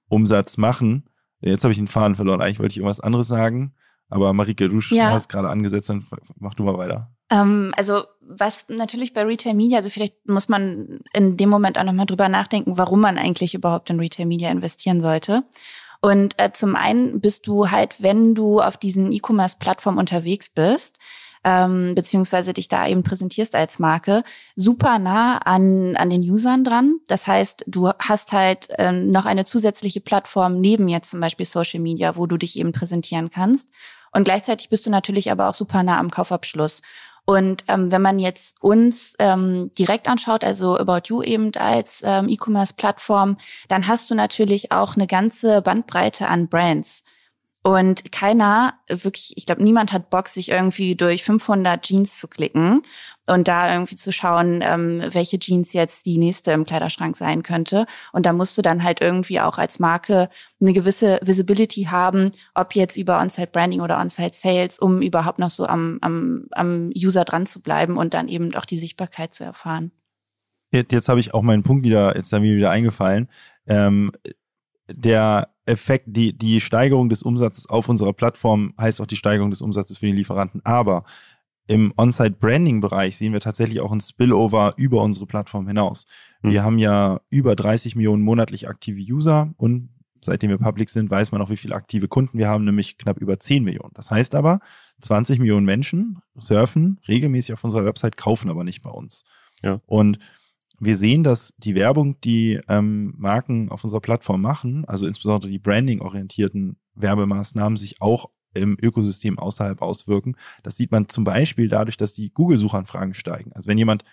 Umsatz machen. Jetzt habe ich den Faden verloren. Eigentlich wollte ich irgendwas anderes sagen. Aber Marike, du ja. hast gerade angesetzt, dann mach du mal weiter.
Ähm, also was natürlich bei Retail Media, also vielleicht muss man in dem Moment auch nochmal drüber nachdenken, warum man eigentlich überhaupt in Retail Media investieren sollte. Und äh, zum einen bist du halt, wenn du auf diesen E-Commerce-Plattformen unterwegs bist, ähm, beziehungsweise dich da eben präsentierst als Marke, super nah an, an den Usern dran. Das heißt, du hast halt ähm, noch eine zusätzliche Plattform neben jetzt zum Beispiel Social Media, wo du dich eben präsentieren kannst. Und gleichzeitig bist du natürlich aber auch super nah am Kaufabschluss. Und ähm, wenn man jetzt uns ähm, direkt anschaut, also About You eben als ähm, E-Commerce-Plattform, dann hast du natürlich auch eine ganze Bandbreite an Brands. Und keiner, wirklich, ich glaube, niemand hat Bock, sich irgendwie durch 500 Jeans zu klicken und da irgendwie zu schauen, ähm, welche Jeans jetzt die nächste im Kleiderschrank sein könnte. Und da musst du dann halt irgendwie auch als Marke eine gewisse Visibility haben, ob jetzt über On-Site Branding oder On-Site Sales, um überhaupt noch so am, am, am User dran zu bleiben und dann eben auch die Sichtbarkeit zu erfahren.
Jetzt, jetzt habe ich auch meinen Punkt wieder, jetzt da mir wieder eingefallen. Ähm, der Effekt, die, die Steigerung des Umsatzes auf unserer Plattform heißt auch die Steigerung des Umsatzes für den Lieferanten. Aber im On-Site-Branding-Bereich sehen wir tatsächlich auch ein Spillover über unsere Plattform hinaus. Mhm. Wir haben ja über 30 Millionen monatlich aktive User und seitdem wir public sind, weiß man auch, wie viele aktive Kunden wir haben, nämlich knapp über 10 Millionen. Das heißt aber, 20 Millionen Menschen surfen regelmäßig auf unserer Website, kaufen aber nicht bei uns. Ja. Und wir sehen, dass die Werbung, die ähm, Marken auf unserer Plattform machen, also insbesondere die branding-orientierten Werbemaßnahmen, sich auch im Ökosystem außerhalb auswirken. Das sieht man zum Beispiel dadurch, dass die Google-Suchanfragen steigen. Also wenn jemand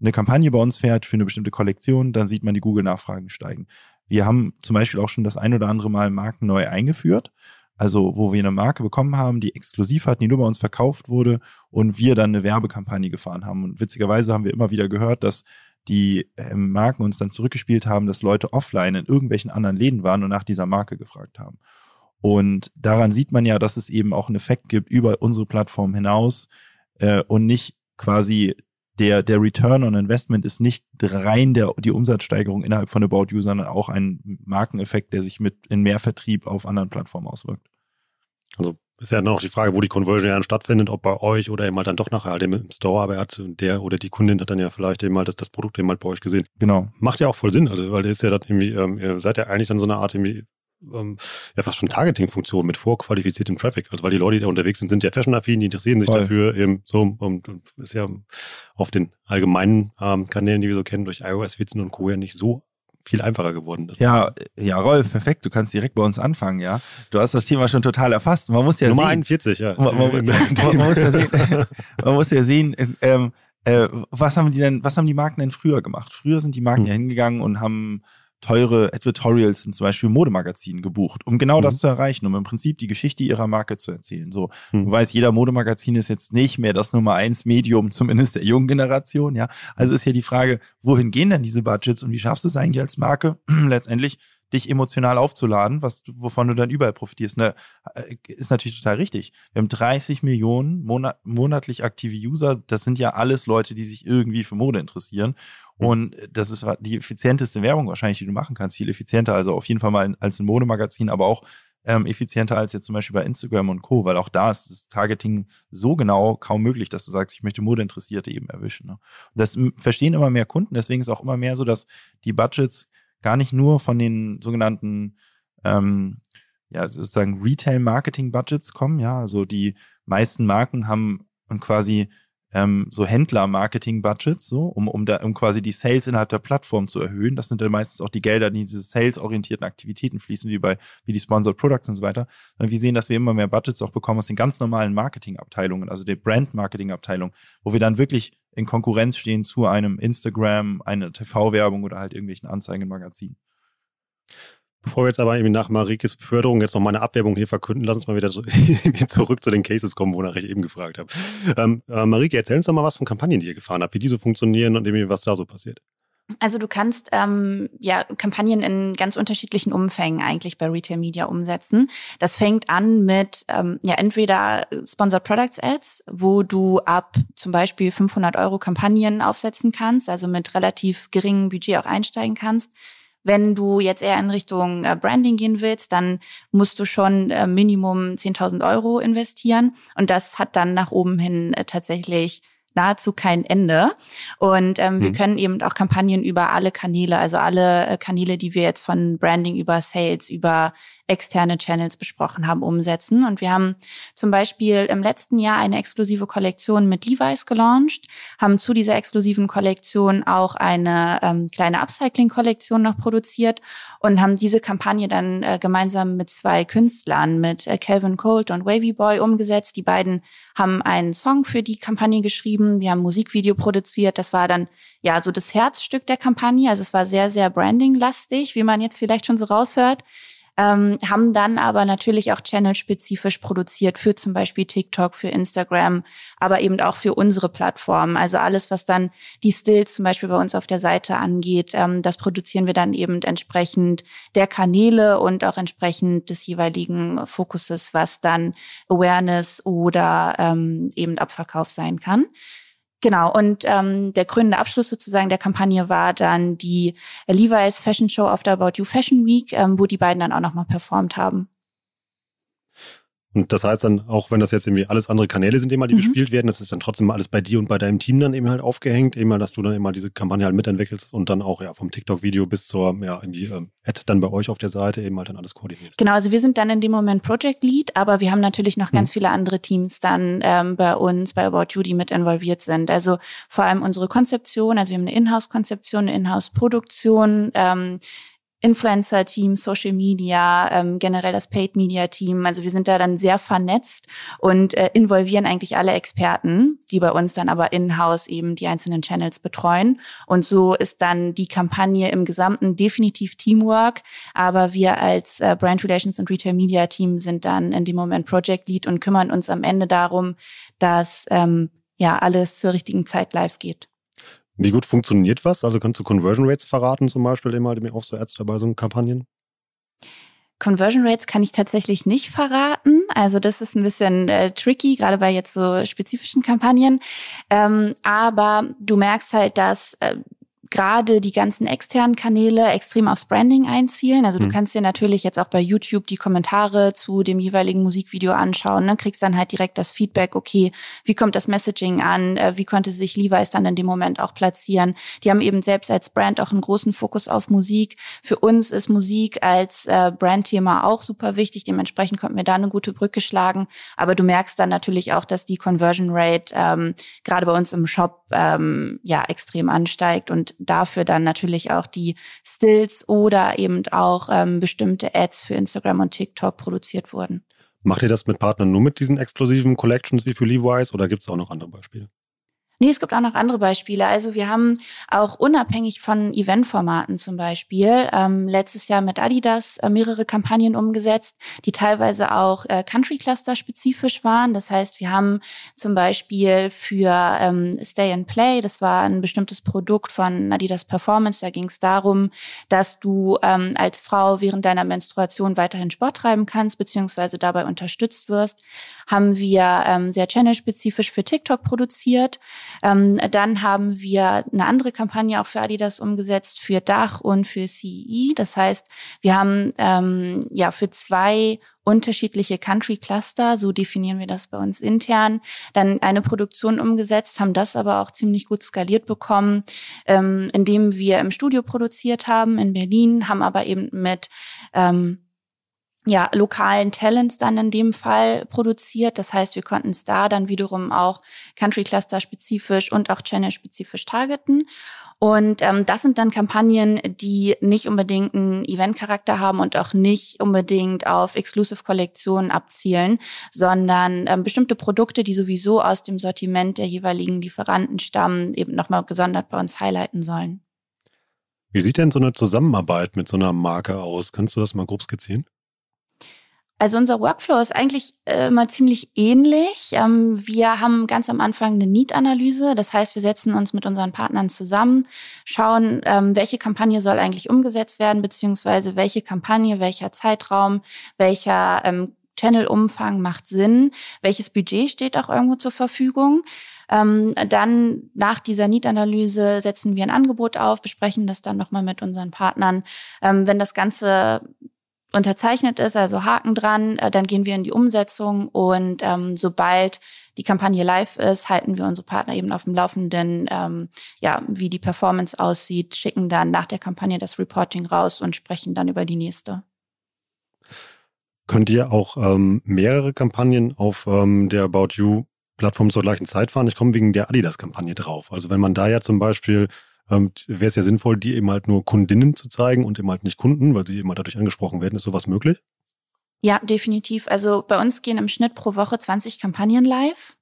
eine Kampagne bei uns fährt für eine bestimmte Kollektion, dann sieht man die Google-Nachfragen steigen. Wir haben zum Beispiel auch schon das ein oder andere Mal Marken neu eingeführt. Also, wo wir eine Marke bekommen haben, die exklusiv hatten, die nur bei uns verkauft wurde und wir dann eine Werbekampagne gefahren haben. Und witzigerweise haben wir immer wieder gehört, dass die ähm, Marken uns dann zurückgespielt haben, dass Leute offline in irgendwelchen anderen Läden waren und nach dieser Marke gefragt haben. Und daran sieht man ja, dass es eben auch einen Effekt gibt über unsere Plattform hinaus äh, und nicht quasi der, der Return on Investment ist nicht rein der, die Umsatzsteigerung innerhalb von About You, sondern auch ein Markeneffekt, der sich mit in mehr Vertrieb auf anderen Plattformen auswirkt.
Also ist ja noch die Frage, wo die Conversion ja stattfindet, ob bei euch oder eben halt dann doch nachher halt im Store, aber er hat der oder die Kundin hat dann ja vielleicht eben halt das, das Produkt eben halt bei euch gesehen.
Genau.
Macht ja auch voll Sinn, also weil der ist ja dann irgendwie, ähm, ihr seid ja eigentlich dann so eine Art irgendwie ähm, ja fast schon Targeting-Funktion mit vorqualifiziertem Traffic. Also weil die Leute, die da unterwegs sind, sind ja fashion-affin, die interessieren sich Voll. dafür eben so und, und ist ja auf den allgemeinen ähm, Kanälen, die wir so kennen, durch iOS 14 und Co. ja nicht so viel einfacher geworden ist.
Ja, ja, Rolf, perfekt. Du kannst direkt bei uns anfangen, ja. Du hast das Thema schon total erfasst. Man muss ja
Nummer
sehen,
41, ja.
Man, man, man, muss ja sehen, man muss ja sehen, ähm, äh, was haben die denn, was haben die Marken denn früher gemacht? Früher sind die Marken hm. ja hingegangen und haben teure Advertorials in zum Beispiel Modemagazinen gebucht, um genau mhm. das zu erreichen, um im Prinzip die Geschichte ihrer Marke zu erzählen. So, mhm. du weißt, jeder Modemagazin ist jetzt nicht mehr das Nummer eins Medium, zumindest der jungen Generation, ja. Also ist ja die Frage, wohin gehen denn diese Budgets und wie schaffst du es eigentlich als Marke letztendlich dich emotional aufzuladen, was wovon du dann überall profitierst. Ne, äh, ist natürlich total richtig. Wir haben 30 Millionen monat, monatlich aktive User. Das sind ja alles Leute, die sich irgendwie für Mode interessieren. Mhm. Und das ist die effizienteste Werbung wahrscheinlich, die du machen kannst. Viel effizienter, also auf jeden Fall mal als ein Modemagazin, aber auch ähm, effizienter als jetzt zum Beispiel bei Instagram und Co., weil auch da ist das Targeting so genau kaum möglich, dass du sagst, ich möchte Modeinteressierte eben erwischen. Ne? Und das verstehen immer mehr Kunden, deswegen ist auch immer mehr so, dass die Budgets gar nicht nur von den sogenannten ähm, ja, sozusagen Retail-Marketing-Budgets kommen, ja, also die meisten Marken haben quasi ähm, so Händler-Marketing-Budgets, so, um, um, da, um quasi die Sales innerhalb der Plattform zu erhöhen. Das sind dann meistens auch die Gelder, die in diese sales-orientierten Aktivitäten fließen, wie bei wie die Sponsored Products und so weiter. Und wir sehen, dass wir immer mehr Budgets auch bekommen aus den ganz normalen Marketing-Abteilungen, also der Brand-Marketing-Abteilung, wo wir dann wirklich in Konkurrenz stehen zu einem Instagram, einer TV-Werbung oder halt irgendwelchen Anzeigenmagazinen.
Bevor wir jetzt aber irgendwie nach Marikes Beförderung jetzt noch mal eine Abwerbung hier verkünden, lass uns mal wieder zurück zu den Cases kommen, wonach ich eben gefragt habe. Ähm, äh, Marike, erzähl uns doch mal was von Kampagnen, die ihr gefahren habt, wie die so funktionieren und irgendwie was da so passiert.
Also du kannst ähm, ja Kampagnen in ganz unterschiedlichen Umfängen eigentlich bei Retail Media umsetzen. Das fängt an mit ähm, ja entweder Sponsored Products Ads, wo du ab zum Beispiel 500 Euro Kampagnen aufsetzen kannst, also mit relativ geringem Budget auch einsteigen kannst. Wenn du jetzt eher in Richtung äh, Branding gehen willst, dann musst du schon äh, Minimum 10.000 Euro investieren. Und das hat dann nach oben hin äh, tatsächlich nahezu kein Ende. Und ähm, mhm. wir können eben auch Kampagnen über alle Kanäle, also alle Kanäle, die wir jetzt von Branding über Sales, über externe Channels besprochen haben, umsetzen. Und wir haben zum Beispiel im letzten Jahr eine exklusive Kollektion mit Levi's gelauncht, haben zu dieser exklusiven Kollektion auch eine ähm, kleine Upcycling-Kollektion noch produziert und haben diese Kampagne dann äh, gemeinsam mit zwei Künstlern, mit äh, Calvin Colt und Wavy Boy umgesetzt. Die beiden haben einen Song für die Kampagne geschrieben. Wir haben Musikvideo produziert. Das war dann ja so das Herzstück der Kampagne. Also es war sehr, sehr branding-lastig, wie man jetzt vielleicht schon so raushört ähm, haben dann aber natürlich auch channelspezifisch produziert für zum Beispiel TikTok, für Instagram, aber eben auch für unsere Plattformen. Also alles, was dann die Stills zum Beispiel bei uns auf der Seite angeht, ähm, das produzieren wir dann eben entsprechend der Kanäle und auch entsprechend des jeweiligen Fokuses, was dann Awareness oder ähm, eben Abverkauf sein kann. Genau, und ähm, der krönende Abschluss sozusagen der Kampagne war dann die Levi's Fashion Show auf der About You Fashion Week, ähm, wo die beiden dann auch nochmal performt haben.
Und das heißt dann, auch wenn das jetzt irgendwie alles andere Kanäle sind, immer die mhm. bespielt werden, das ist dann trotzdem alles bei dir und bei deinem Team dann eben halt aufgehängt, eben mal, dass du dann immer diese Kampagne halt mitentwickelst und dann auch ja vom TikTok-Video bis zur ja irgendwie ähm, Ad dann bei euch auf der Seite eben halt dann alles koordinierst.
Genau, also wir sind dann in dem Moment Project Lead, aber wir haben natürlich noch ganz mhm. viele andere Teams dann ähm, bei uns, bei About You, die mit involviert sind. Also vor allem unsere Konzeption, also wir haben eine Inhouse-Konzeption, eine Inhouse-Produktion, ähm, Influencer-Team, Social Media, ähm, generell das Paid-Media-Team. Also wir sind da dann sehr vernetzt und äh, involvieren eigentlich alle Experten, die bei uns dann aber in-house eben die einzelnen Channels betreuen. Und so ist dann die Kampagne im Gesamten definitiv Teamwork. Aber wir als äh, Brand Relations und Retail Media Team sind dann in dem Moment Project Lead und kümmern uns am Ende darum, dass ähm, ja alles zur richtigen Zeit live geht.
Wie gut funktioniert was? Also kannst du Conversion Rates verraten, zum Beispiel immer auf so Ads dabei, so Kampagnen?
Conversion Rates kann ich tatsächlich nicht verraten. Also das ist ein bisschen äh, tricky, gerade bei jetzt so spezifischen Kampagnen. Ähm, aber du merkst halt, dass äh, gerade die ganzen externen Kanäle extrem aufs Branding einzielen. Also du mhm. kannst dir natürlich jetzt auch bei YouTube die Kommentare zu dem jeweiligen Musikvideo anschauen, ne? kriegst dann halt direkt das Feedback, okay, wie kommt das Messaging an, äh, wie konnte sich Levi's dann in dem Moment auch platzieren. Die haben eben selbst als Brand auch einen großen Fokus auf Musik. Für uns ist Musik als äh, Brandthema auch super wichtig, dementsprechend konnten wir da eine gute Brücke schlagen. Aber du merkst dann natürlich auch, dass die Conversion Rate ähm, gerade bei uns im Shop ähm, ja extrem ansteigt und dafür dann natürlich auch die Stills oder eben auch ähm, bestimmte Ads für Instagram und TikTok produziert wurden.
Macht ihr das mit Partnern nur mit diesen exklusiven Collections wie für Levi's oder gibt es auch noch andere Beispiele?
Nee, es gibt auch noch andere Beispiele. Also wir haben auch unabhängig von Eventformaten zum Beispiel ähm, letztes Jahr mit Adidas äh, mehrere Kampagnen umgesetzt, die teilweise auch äh, Country Cluster spezifisch waren. Das heißt, wir haben zum Beispiel für ähm, Stay and Play, das war ein bestimmtes Produkt von Adidas Performance, da ging es darum, dass du ähm, als Frau während deiner Menstruation weiterhin Sport treiben kannst, beziehungsweise dabei unterstützt wirst, haben wir ähm, sehr channelspezifisch für TikTok produziert. Ähm, dann haben wir eine andere Kampagne auch für Adidas umgesetzt, für Dach und für CEE. Das heißt, wir haben ähm, ja für zwei unterschiedliche Country Cluster, so definieren wir das bei uns intern, dann eine Produktion umgesetzt, haben das aber auch ziemlich gut skaliert bekommen, ähm, indem wir im Studio produziert haben in Berlin, haben aber eben mit ähm, ja, lokalen Talents dann in dem Fall produziert. Das heißt, wir konnten es da dann wiederum auch Country Cluster spezifisch und auch Channel spezifisch targeten. Und ähm, das sind dann Kampagnen, die nicht unbedingt einen Event-Charakter haben und auch nicht unbedingt auf Exclusive-Kollektionen abzielen, sondern ähm, bestimmte Produkte, die sowieso aus dem Sortiment der jeweiligen Lieferanten stammen, eben nochmal gesondert bei uns highlighten sollen.
Wie sieht denn so eine Zusammenarbeit mit so einer Marke aus? Kannst du das mal grob skizzieren?
Also unser Workflow ist eigentlich äh, immer ziemlich ähnlich. Ähm, wir haben ganz am Anfang eine Need-Analyse. Das heißt, wir setzen uns mit unseren Partnern zusammen, schauen, ähm, welche Kampagne soll eigentlich umgesetzt werden, beziehungsweise welche Kampagne, welcher Zeitraum, welcher ähm, Channel-Umfang macht Sinn, welches Budget steht auch irgendwo zur Verfügung. Ähm, dann nach dieser Need-Analyse setzen wir ein Angebot auf, besprechen das dann nochmal mit unseren Partnern. Ähm, wenn das Ganze unterzeichnet ist, also Haken dran, äh, dann gehen wir in die Umsetzung und ähm, sobald die Kampagne live ist, halten wir unsere Partner eben auf dem Laufenden, ähm, ja, wie die Performance aussieht, schicken dann nach der Kampagne das Reporting raus und sprechen dann über die nächste.
Könnt ihr auch ähm, mehrere Kampagnen auf ähm, der About You Plattform zur gleichen Zeit fahren? Ich komme wegen der Adidas-Kampagne drauf. Also wenn man da ja zum Beispiel ähm, wäre es ja sinnvoll, die eben halt nur Kundinnen zu zeigen und eben halt nicht Kunden, weil sie eben halt dadurch angesprochen werden. Ist sowas möglich?
Ja, definitiv. Also bei uns gehen im Schnitt pro Woche 20 Kampagnen live.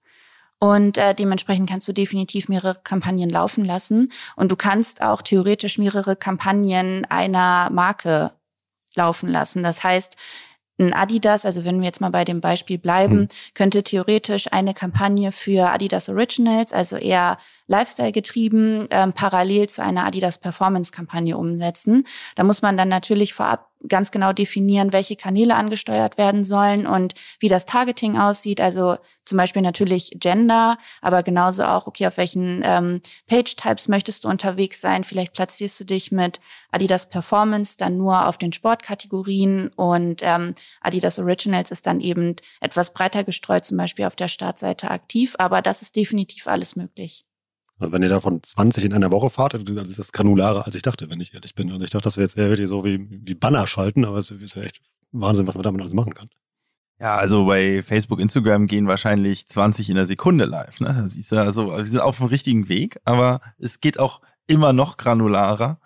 Und äh, dementsprechend kannst du definitiv mehrere Kampagnen laufen lassen. Und du kannst auch theoretisch mehrere Kampagnen einer Marke laufen lassen. Das heißt, ein Adidas, also wenn wir jetzt mal bei dem Beispiel bleiben, hm. könnte theoretisch eine Kampagne für Adidas Originals, also eher Lifestyle getrieben, ähm, parallel zu einer Adidas Performance Kampagne umsetzen. Da muss man dann natürlich vorab ganz genau definieren, welche Kanäle angesteuert werden sollen und wie das Targeting aussieht. Also zum Beispiel natürlich Gender, aber genauso auch, okay, auf welchen ähm, Page-Types möchtest du unterwegs sein? Vielleicht platzierst du dich mit Adidas Performance dann nur auf den Sportkategorien und ähm, Adidas Originals ist dann eben etwas breiter gestreut, zum Beispiel auf der Startseite aktiv. Aber das ist definitiv alles möglich.
Also wenn ihr davon 20 in einer Woche fahrt, dann ist das granularer, als ich dachte, wenn ich ehrlich bin. Und ich dachte, das wäre jetzt eher so wie, wie Banner schalten, aber es ist ja echt Wahnsinn, was man damit alles machen kann.
Ja, also bei Facebook, Instagram gehen wahrscheinlich 20 in der Sekunde live. Ne? Das ist ja so, wir sind auf dem richtigen Weg, aber es geht auch immer noch granularer.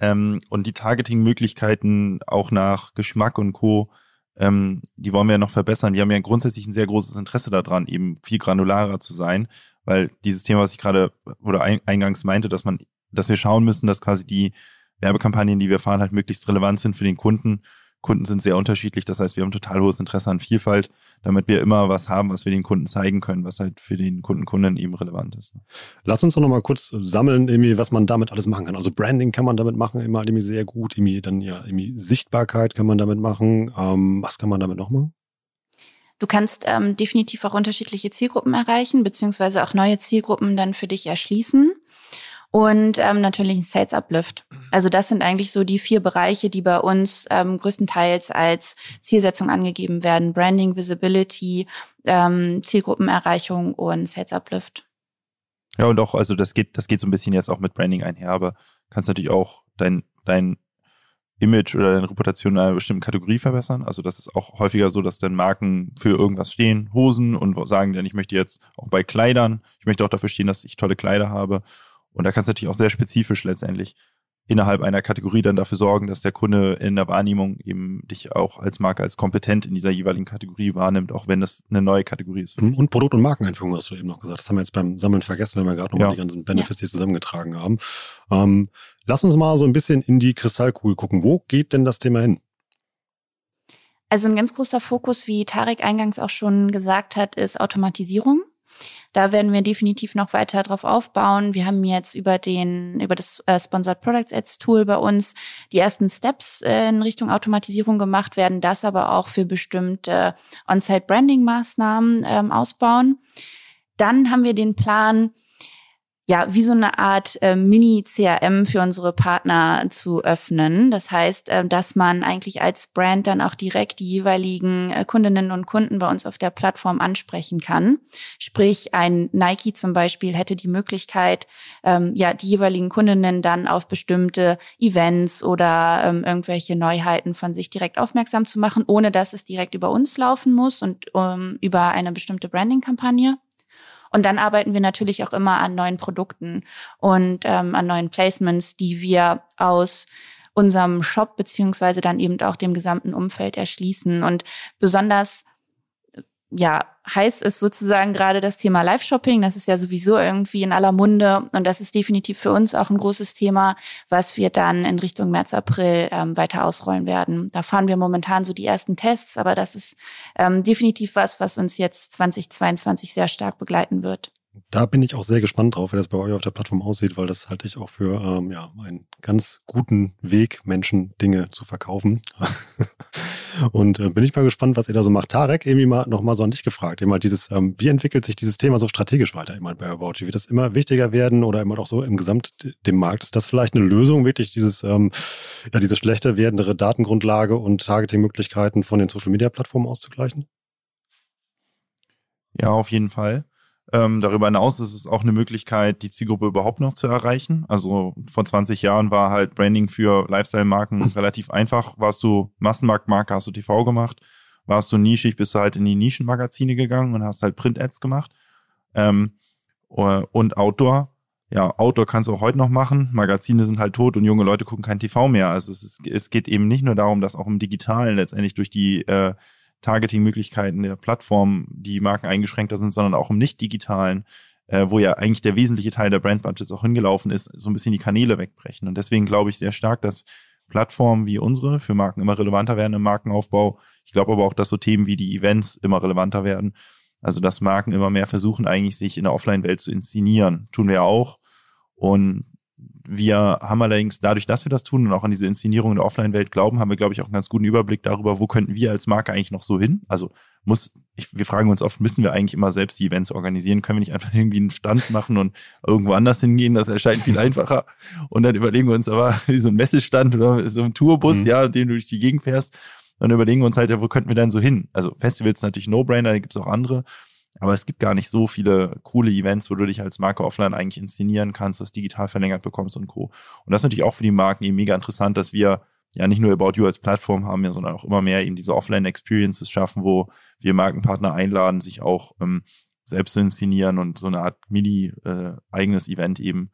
Ähm, und die Targeting-Möglichkeiten auch nach Geschmack und Co., ähm, die wollen wir ja noch verbessern. Wir haben ja grundsätzlich ein sehr großes Interesse daran, eben viel granularer zu sein weil dieses Thema, was ich gerade oder eingangs meinte, dass man, dass wir schauen müssen, dass quasi die Werbekampagnen, die wir fahren, halt möglichst relevant sind für den Kunden. Kunden sind sehr unterschiedlich, das heißt, wir haben total hohes Interesse an Vielfalt, damit wir immer was haben, was wir den Kunden zeigen können, was halt für den Kunden Kunden eben relevant ist.
Lass uns doch nochmal kurz sammeln, irgendwie, was man damit alles machen kann. Also Branding kann man damit machen, immer irgendwie sehr gut, irgendwie dann ja irgendwie Sichtbarkeit kann man damit machen. Ähm, was kann man damit noch machen?
Du kannst ähm, definitiv auch unterschiedliche Zielgruppen erreichen, beziehungsweise auch neue Zielgruppen dann für dich erschließen. Und ähm, natürlich ein Sales Uplift. Also das sind eigentlich so die vier Bereiche, die bei uns ähm, größtenteils als Zielsetzung angegeben werden. Branding, Visibility, ähm, Zielgruppenerreichung und Sales Uplift.
Ja, und auch, also das geht, das geht so ein bisschen jetzt auch mit Branding einher, aber kannst natürlich auch dein, dein Image oder deine Reputation in einer bestimmten Kategorie verbessern. Also das ist auch häufiger so, dass dann Marken für irgendwas stehen, Hosen und sagen dann, ich möchte jetzt auch bei Kleidern, ich möchte auch dafür stehen, dass ich tolle Kleider habe. Und da kannst du natürlich auch sehr spezifisch letztendlich innerhalb einer Kategorie dann dafür sorgen, dass der Kunde in der Wahrnehmung eben dich auch als Marke als kompetent in dieser jeweiligen Kategorie wahrnimmt, auch wenn das eine neue Kategorie ist.
Und Produkt- und Markeneinführung hast du eben noch gesagt. Das haben wir jetzt beim Sammeln vergessen, wenn wir gerade nochmal ja. die ganzen Benefits hier zusammengetragen haben. Ähm, lass uns mal so ein bisschen in die Kristallkugel gucken. Wo geht denn das Thema hin?
Also ein ganz großer Fokus, wie Tarek eingangs auch schon gesagt hat, ist Automatisierung. Da werden wir definitiv noch weiter drauf aufbauen. Wir haben jetzt über den, über das äh, Sponsored Products Ads Tool bei uns die ersten Steps äh, in Richtung Automatisierung gemacht, werden das aber auch für bestimmte On-Site Branding Maßnahmen ähm, ausbauen. Dann haben wir den Plan, ja, wie so eine Art äh, Mini-CRM für unsere Partner zu öffnen. Das heißt, äh, dass man eigentlich als Brand dann auch direkt die jeweiligen äh, Kundinnen und Kunden bei uns auf der Plattform ansprechen kann. Sprich, ein Nike zum Beispiel hätte die Möglichkeit, ähm, ja, die jeweiligen Kundinnen dann auf bestimmte Events oder ähm, irgendwelche Neuheiten von sich direkt aufmerksam zu machen, ohne dass es direkt über uns laufen muss und ähm, über eine bestimmte Branding-Kampagne. Und dann arbeiten wir natürlich auch immer an neuen Produkten und ähm, an neuen Placements, die wir aus unserem Shop beziehungsweise dann eben auch dem gesamten Umfeld erschließen. Und besonders ja, heiß ist sozusagen gerade das Thema Live-Shopping. Das ist ja sowieso irgendwie in aller Munde und das ist definitiv für uns auch ein großes Thema, was wir dann in Richtung März, April ähm, weiter ausrollen werden. Da fahren wir momentan so die ersten Tests, aber das ist ähm, definitiv was, was uns jetzt 2022 sehr stark begleiten wird.
Da bin ich auch sehr gespannt drauf, wie das bei euch auf der Plattform aussieht, weil das halte ich auch für ähm, ja, einen ganz guten Weg, Menschen Dinge zu verkaufen. Und äh, bin ich mal gespannt, was ihr da so macht. Tarek, irgendwie mal nochmal so an dich gefragt. Immer dieses, ähm, wie entwickelt sich dieses Thema so strategisch weiter immer bei About You? Wird das immer wichtiger werden oder immer auch so im Gesamt dem Markt? Ist das vielleicht eine Lösung, wirklich dieses, ähm, ja, diese schlechter werdende Datengrundlage und Targetingmöglichkeiten von den Social Media Plattformen auszugleichen?
Ja, auf jeden Fall. Ähm, darüber hinaus ist es auch eine Möglichkeit, die Zielgruppe überhaupt noch zu erreichen. Also vor 20 Jahren war halt Branding für Lifestyle-Marken relativ einfach. Warst du Massenmarktmarke, hast du TV gemacht. Warst du nischig, bist du halt in die Nischenmagazine gegangen und hast halt Print-Ads gemacht. Ähm, und Outdoor. Ja, Outdoor kannst du auch heute noch machen. Magazine sind halt tot und junge Leute gucken kein TV mehr. Also es, ist, es geht eben nicht nur darum, dass auch im Digitalen letztendlich durch die äh, Targeting-Möglichkeiten der Plattform die Marken eingeschränkter sind, sondern auch im nicht-digitalen, äh, wo ja eigentlich der wesentliche Teil der Brand-Budgets auch hingelaufen ist, so ein bisschen die Kanäle wegbrechen. Und deswegen glaube ich sehr stark, dass Plattformen wie unsere für Marken immer relevanter werden im Markenaufbau. Ich glaube aber auch, dass so Themen wie die Events immer relevanter werden. Also dass Marken immer mehr versuchen, eigentlich sich in der Offline-Welt zu inszenieren. Tun wir auch. Und wir haben allerdings dadurch, dass wir das tun und auch an diese Inszenierung in der Offline-Welt glauben, haben wir, glaube ich, auch einen ganz guten Überblick darüber, wo könnten wir als Marke eigentlich noch so hin? Also muss, ich, wir fragen uns oft, müssen wir eigentlich immer selbst die Events organisieren? Können wir nicht einfach irgendwie einen Stand machen und irgendwo anders hingehen? Das erscheint viel einfacher. Und dann überlegen wir uns aber, wie so ein Messestand oder so ein Tourbus, mhm. ja, den du durch die Gegend fährst. Dann überlegen wir uns halt, ja, wo könnten wir denn so hin? Also Festivals natürlich No-Brainer, da gibt es auch andere. Aber es gibt gar nicht so viele coole Events, wo du dich als Marke offline eigentlich inszenieren kannst, das digital verlängert bekommst und Co. Und das ist natürlich auch für die Marken eben mega interessant, dass wir ja nicht nur About You als Plattform haben, ja, sondern auch immer mehr eben diese Offline-Experiences schaffen, wo wir Markenpartner einladen, sich auch ähm, selbst zu inszenieren und so eine Art mini äh, Event eben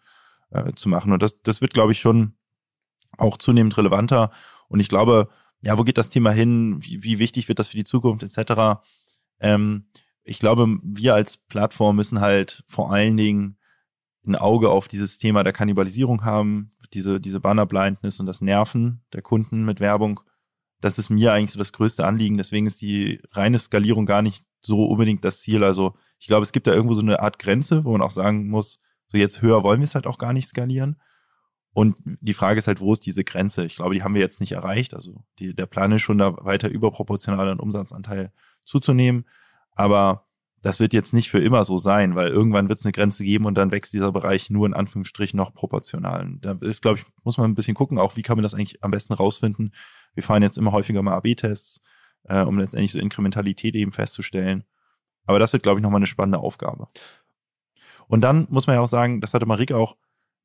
äh, zu machen. Und das, das wird, glaube ich, schon auch zunehmend relevanter. Und ich glaube, ja, wo geht das Thema hin? Wie, wie wichtig wird das für die Zukunft etc.? Ähm, ich glaube, wir als Plattform müssen halt vor allen Dingen ein Auge auf dieses Thema der Kannibalisierung haben, diese, diese Banner-Blindness und das Nerven der Kunden mit Werbung. Das ist mir eigentlich so das größte Anliegen. Deswegen ist die reine Skalierung gar nicht so unbedingt das Ziel. Also ich glaube, es gibt da irgendwo so eine Art Grenze, wo man auch sagen muss, so jetzt höher wollen wir es halt auch gar nicht skalieren. Und die Frage ist halt, wo ist diese Grenze? Ich glaube, die haben wir jetzt nicht erreicht. Also die, der Plan ist schon da weiter überproportional an Umsatzanteil zuzunehmen. Aber das wird jetzt nicht für immer so sein, weil irgendwann wird es eine Grenze geben und dann wächst dieser Bereich nur in Anführungsstrichen noch proportional. Da ist, glaube ich, muss man ein bisschen gucken, auch wie kann man das eigentlich am besten rausfinden. Wir fahren jetzt immer häufiger mal AB-Tests, äh, um letztendlich so Inkrementalität eben festzustellen. Aber das wird, glaube ich, nochmal eine spannende Aufgabe. Und dann muss man ja auch sagen, das hatte Marike auch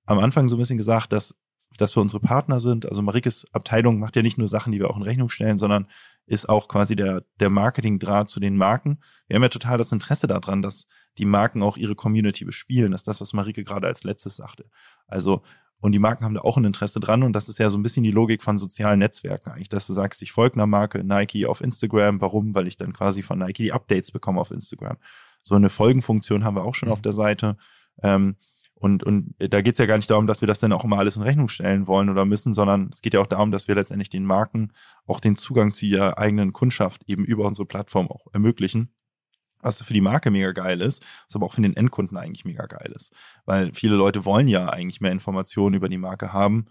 am Anfang so ein bisschen gesagt, dass dass wir unsere Partner sind. Also Marikes Abteilung macht ja nicht nur Sachen, die wir auch in Rechnung stellen, sondern ist auch quasi der, der Marketing-Draht zu den Marken. Wir haben ja total das Interesse daran, dass die Marken auch ihre Community bespielen. Das ist das, was Marike gerade als letztes sagte. Also, und die Marken haben da auch ein Interesse dran und das ist ja so ein bisschen die Logik von sozialen Netzwerken eigentlich, dass du sagst, ich folge einer Marke Nike auf Instagram. Warum? Weil ich dann quasi von Nike die Updates bekomme auf Instagram. So eine Folgenfunktion haben wir auch schon mhm. auf der Seite. Ähm, und, und da geht es ja gar nicht darum, dass wir das dann auch immer alles in Rechnung stellen wollen oder müssen, sondern es geht ja auch darum, dass wir letztendlich den Marken auch den Zugang zu ihrer eigenen Kundschaft eben über unsere Plattform auch ermöglichen. Was für die Marke mega geil ist, was aber auch für den Endkunden eigentlich mega geil ist. Weil viele Leute wollen ja eigentlich mehr Informationen über die Marke haben.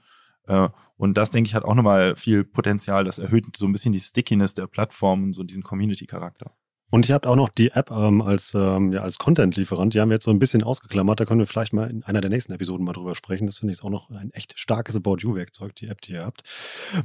Äh, und das, denke ich, hat auch nochmal viel Potenzial. Das erhöht so ein bisschen die Stickiness der Plattform und so diesen Community-Charakter.
Und ihr habt auch noch die App ähm, als, ähm, ja, als Content-Lieferant. Die haben wir jetzt so ein bisschen ausgeklammert. Da können wir vielleicht mal in einer der nächsten Episoden mal drüber sprechen. Das finde ich auch noch ein echt starkes About You-Werkzeug, die App, die ihr habt.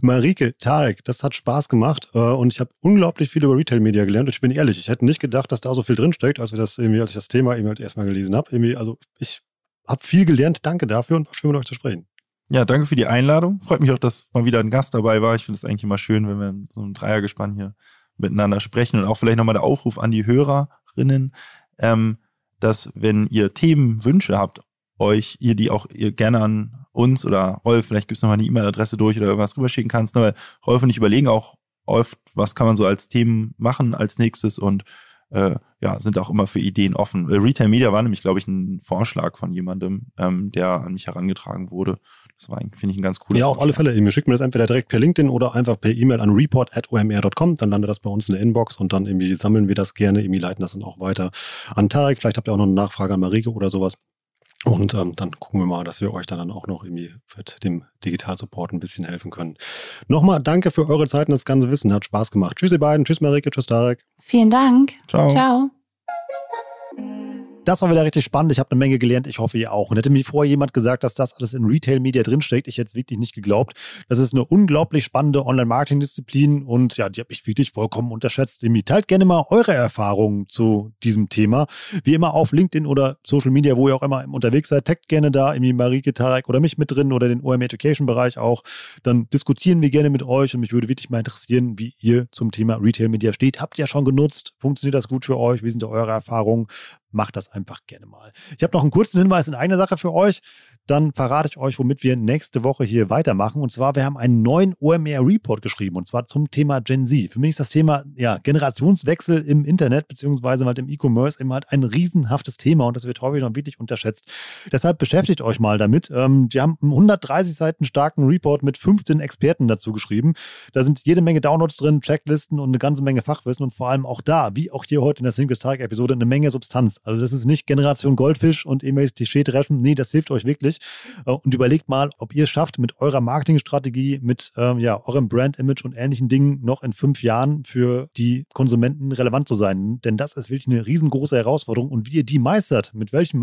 Marike, Tarek, das hat Spaß gemacht äh, und ich habe unglaublich viel über Retail-Media gelernt. Und ich bin ehrlich, ich hätte nicht gedacht, dass da so viel drinsteckt, als wir das irgendwie, als ich das Thema eben halt erstmal gelesen habe. Also ich habe viel gelernt. Danke dafür und war schön mit euch zu sprechen.
Ja, danke für die Einladung. Freut mich auch, dass mal wieder ein Gast dabei war. Ich finde es eigentlich immer schön, wenn wir so ein Dreiergespann hier miteinander sprechen und auch vielleicht nochmal der Aufruf an die Hörerinnen, ähm, dass wenn ihr Themenwünsche habt, euch ihr die auch ihr gerne an uns oder Rolf, vielleicht gibt's noch mal eine E-Mail-Adresse durch oder irgendwas rüberschicken kannst, ne? weil Rolf und ich überlegen auch oft, was kann man so als Themen machen als nächstes und äh, ja, sind auch immer für Ideen offen. Retail Media war nämlich, glaube ich, ein Vorschlag von jemandem, ähm, der an mich herangetragen wurde. Das war, finde ich, ein ganz cooler
Ja, auf alle Fälle. Ihr schickt mir das entweder direkt per LinkedIn oder einfach per E-Mail an report.omr.com. Dann landet das bei uns in der Inbox und dann irgendwie sammeln wir das gerne, irgendwie leiten das dann auch weiter an Tarek. Vielleicht habt ihr auch noch eine Nachfrage an Marike oder sowas. Und ähm, dann gucken wir mal, dass wir euch dann auch noch irgendwie mit dem Digital-Support ein bisschen helfen können. Nochmal danke für eure Zeit und das ganze Wissen. Hat Spaß gemacht. Tschüss, ihr beiden. Tschüss, Marike. Tschüss, Tarek.
Vielen Dank.
Ciao.
Ciao.
Das war wieder richtig spannend. Ich habe eine Menge gelernt. Ich hoffe, ihr auch. Und hätte mir vorher jemand gesagt, dass das alles in Retail Media drinsteckt, ich hätte es wirklich nicht geglaubt. Das ist eine unglaublich spannende Online-Marketing-Disziplin und ja, die habe ich wirklich vollkommen unterschätzt. Teilt gerne mal eure Erfahrungen zu diesem Thema. Wie immer auf LinkedIn oder Social Media, wo ihr auch immer unterwegs seid. Taggt gerne da irgendwie Marike Tarek oder mich mit drin oder den OM Education Bereich auch. Dann diskutieren wir gerne mit euch und mich würde wirklich mal interessieren, wie ihr zum Thema Retail Media steht. Habt ihr schon genutzt? Funktioniert das gut für euch? Wie sind eure Erfahrungen? Macht das einfach gerne mal. Ich habe noch einen kurzen Hinweis in einer Sache für euch dann verrate ich euch, womit wir nächste Woche hier weitermachen. Und zwar, wir haben einen neuen OMR-Report geschrieben und zwar zum Thema Gen Z. Für mich ist das Thema ja, Generationswechsel im Internet beziehungsweise halt im E-Commerce immer halt ein riesenhaftes Thema und das wird häufig noch wirklich unterschätzt. Deshalb beschäftigt euch mal damit. Ähm, wir haben einen 130 Seiten starken Report mit 15 Experten dazu geschrieben. Da sind jede Menge Downloads drin, Checklisten und eine ganze Menge Fachwissen und vor allem auch da, wie auch hier heute in der Single Target-Episode, eine Menge Substanz. Also das ist nicht Generation Goldfisch und E-Mails Klischee-Dreschen. Nee, das hilft euch wirklich. Äh, und überlegt mal, ob ihr es schafft, mit eurer Marketingstrategie, mit ähm, ja, eurem Brand-Image und ähnlichen Dingen noch in fünf Jahren für die Konsumenten relevant zu sein. Denn das ist wirklich eine riesengroße Herausforderung. Und wie ihr die meistert, mit welchen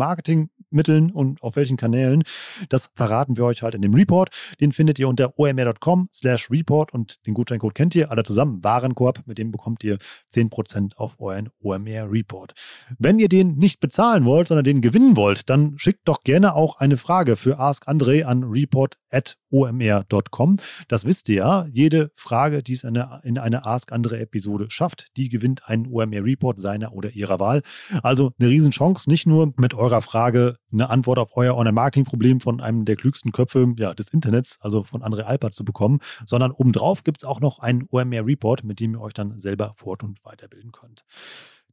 Marketingmitteln und auf welchen Kanälen, das verraten wir euch halt in dem Report. Den findet ihr unter omr.com slash report und den Gutscheincode kennt ihr alle zusammen. Warenkorb, mit dem bekommt ihr 10% auf euren OMR-Report. Wenn ihr den nicht bezahlen wollt, sondern den gewinnen wollt, dann schickt doch gerne auch eine Frage für Ask Andre an report.omr.com. Das wisst ihr ja. Jede Frage, die es in eine, in eine Ask Andre Episode schafft, die gewinnt einen OMR Report seiner oder ihrer Wahl. Also eine Riesenchance, nicht nur mit eurer Frage eine Antwort auf euer Online-Marketing-Problem von einem der klügsten Köpfe ja, des Internets, also von André Alpert zu bekommen, sondern obendrauf gibt es auch noch einen OMR Report, mit dem ihr euch dann selber fort- und weiterbilden könnt.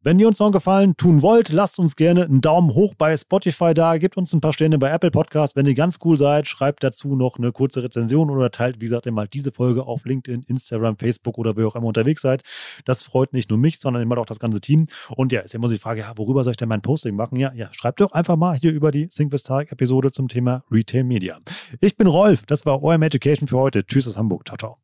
Wenn ihr uns noch einen Gefallen tun wollt, lasst uns gerne einen Daumen hoch bei Spotify da, gebt uns ein paar Sterne bei Apple Podcasts. Wenn ihr ganz cool seid, schreibt dazu noch eine kurze Rezension oder teilt, wie gesagt, mal diese Folge auf LinkedIn, Instagram, Facebook oder wo auch immer unterwegs seid. Das freut nicht nur mich, sondern immer auch das ganze Team. Und ja, ist immer so die Frage, ja, worüber soll ich denn mein Posting machen? Ja, ja, schreibt doch einfach mal hier über die Think with Tarek Episode zum Thema Retail Media. Ich bin Rolf, das war OM Education für heute. Tschüss aus Hamburg. Ciao, ciao.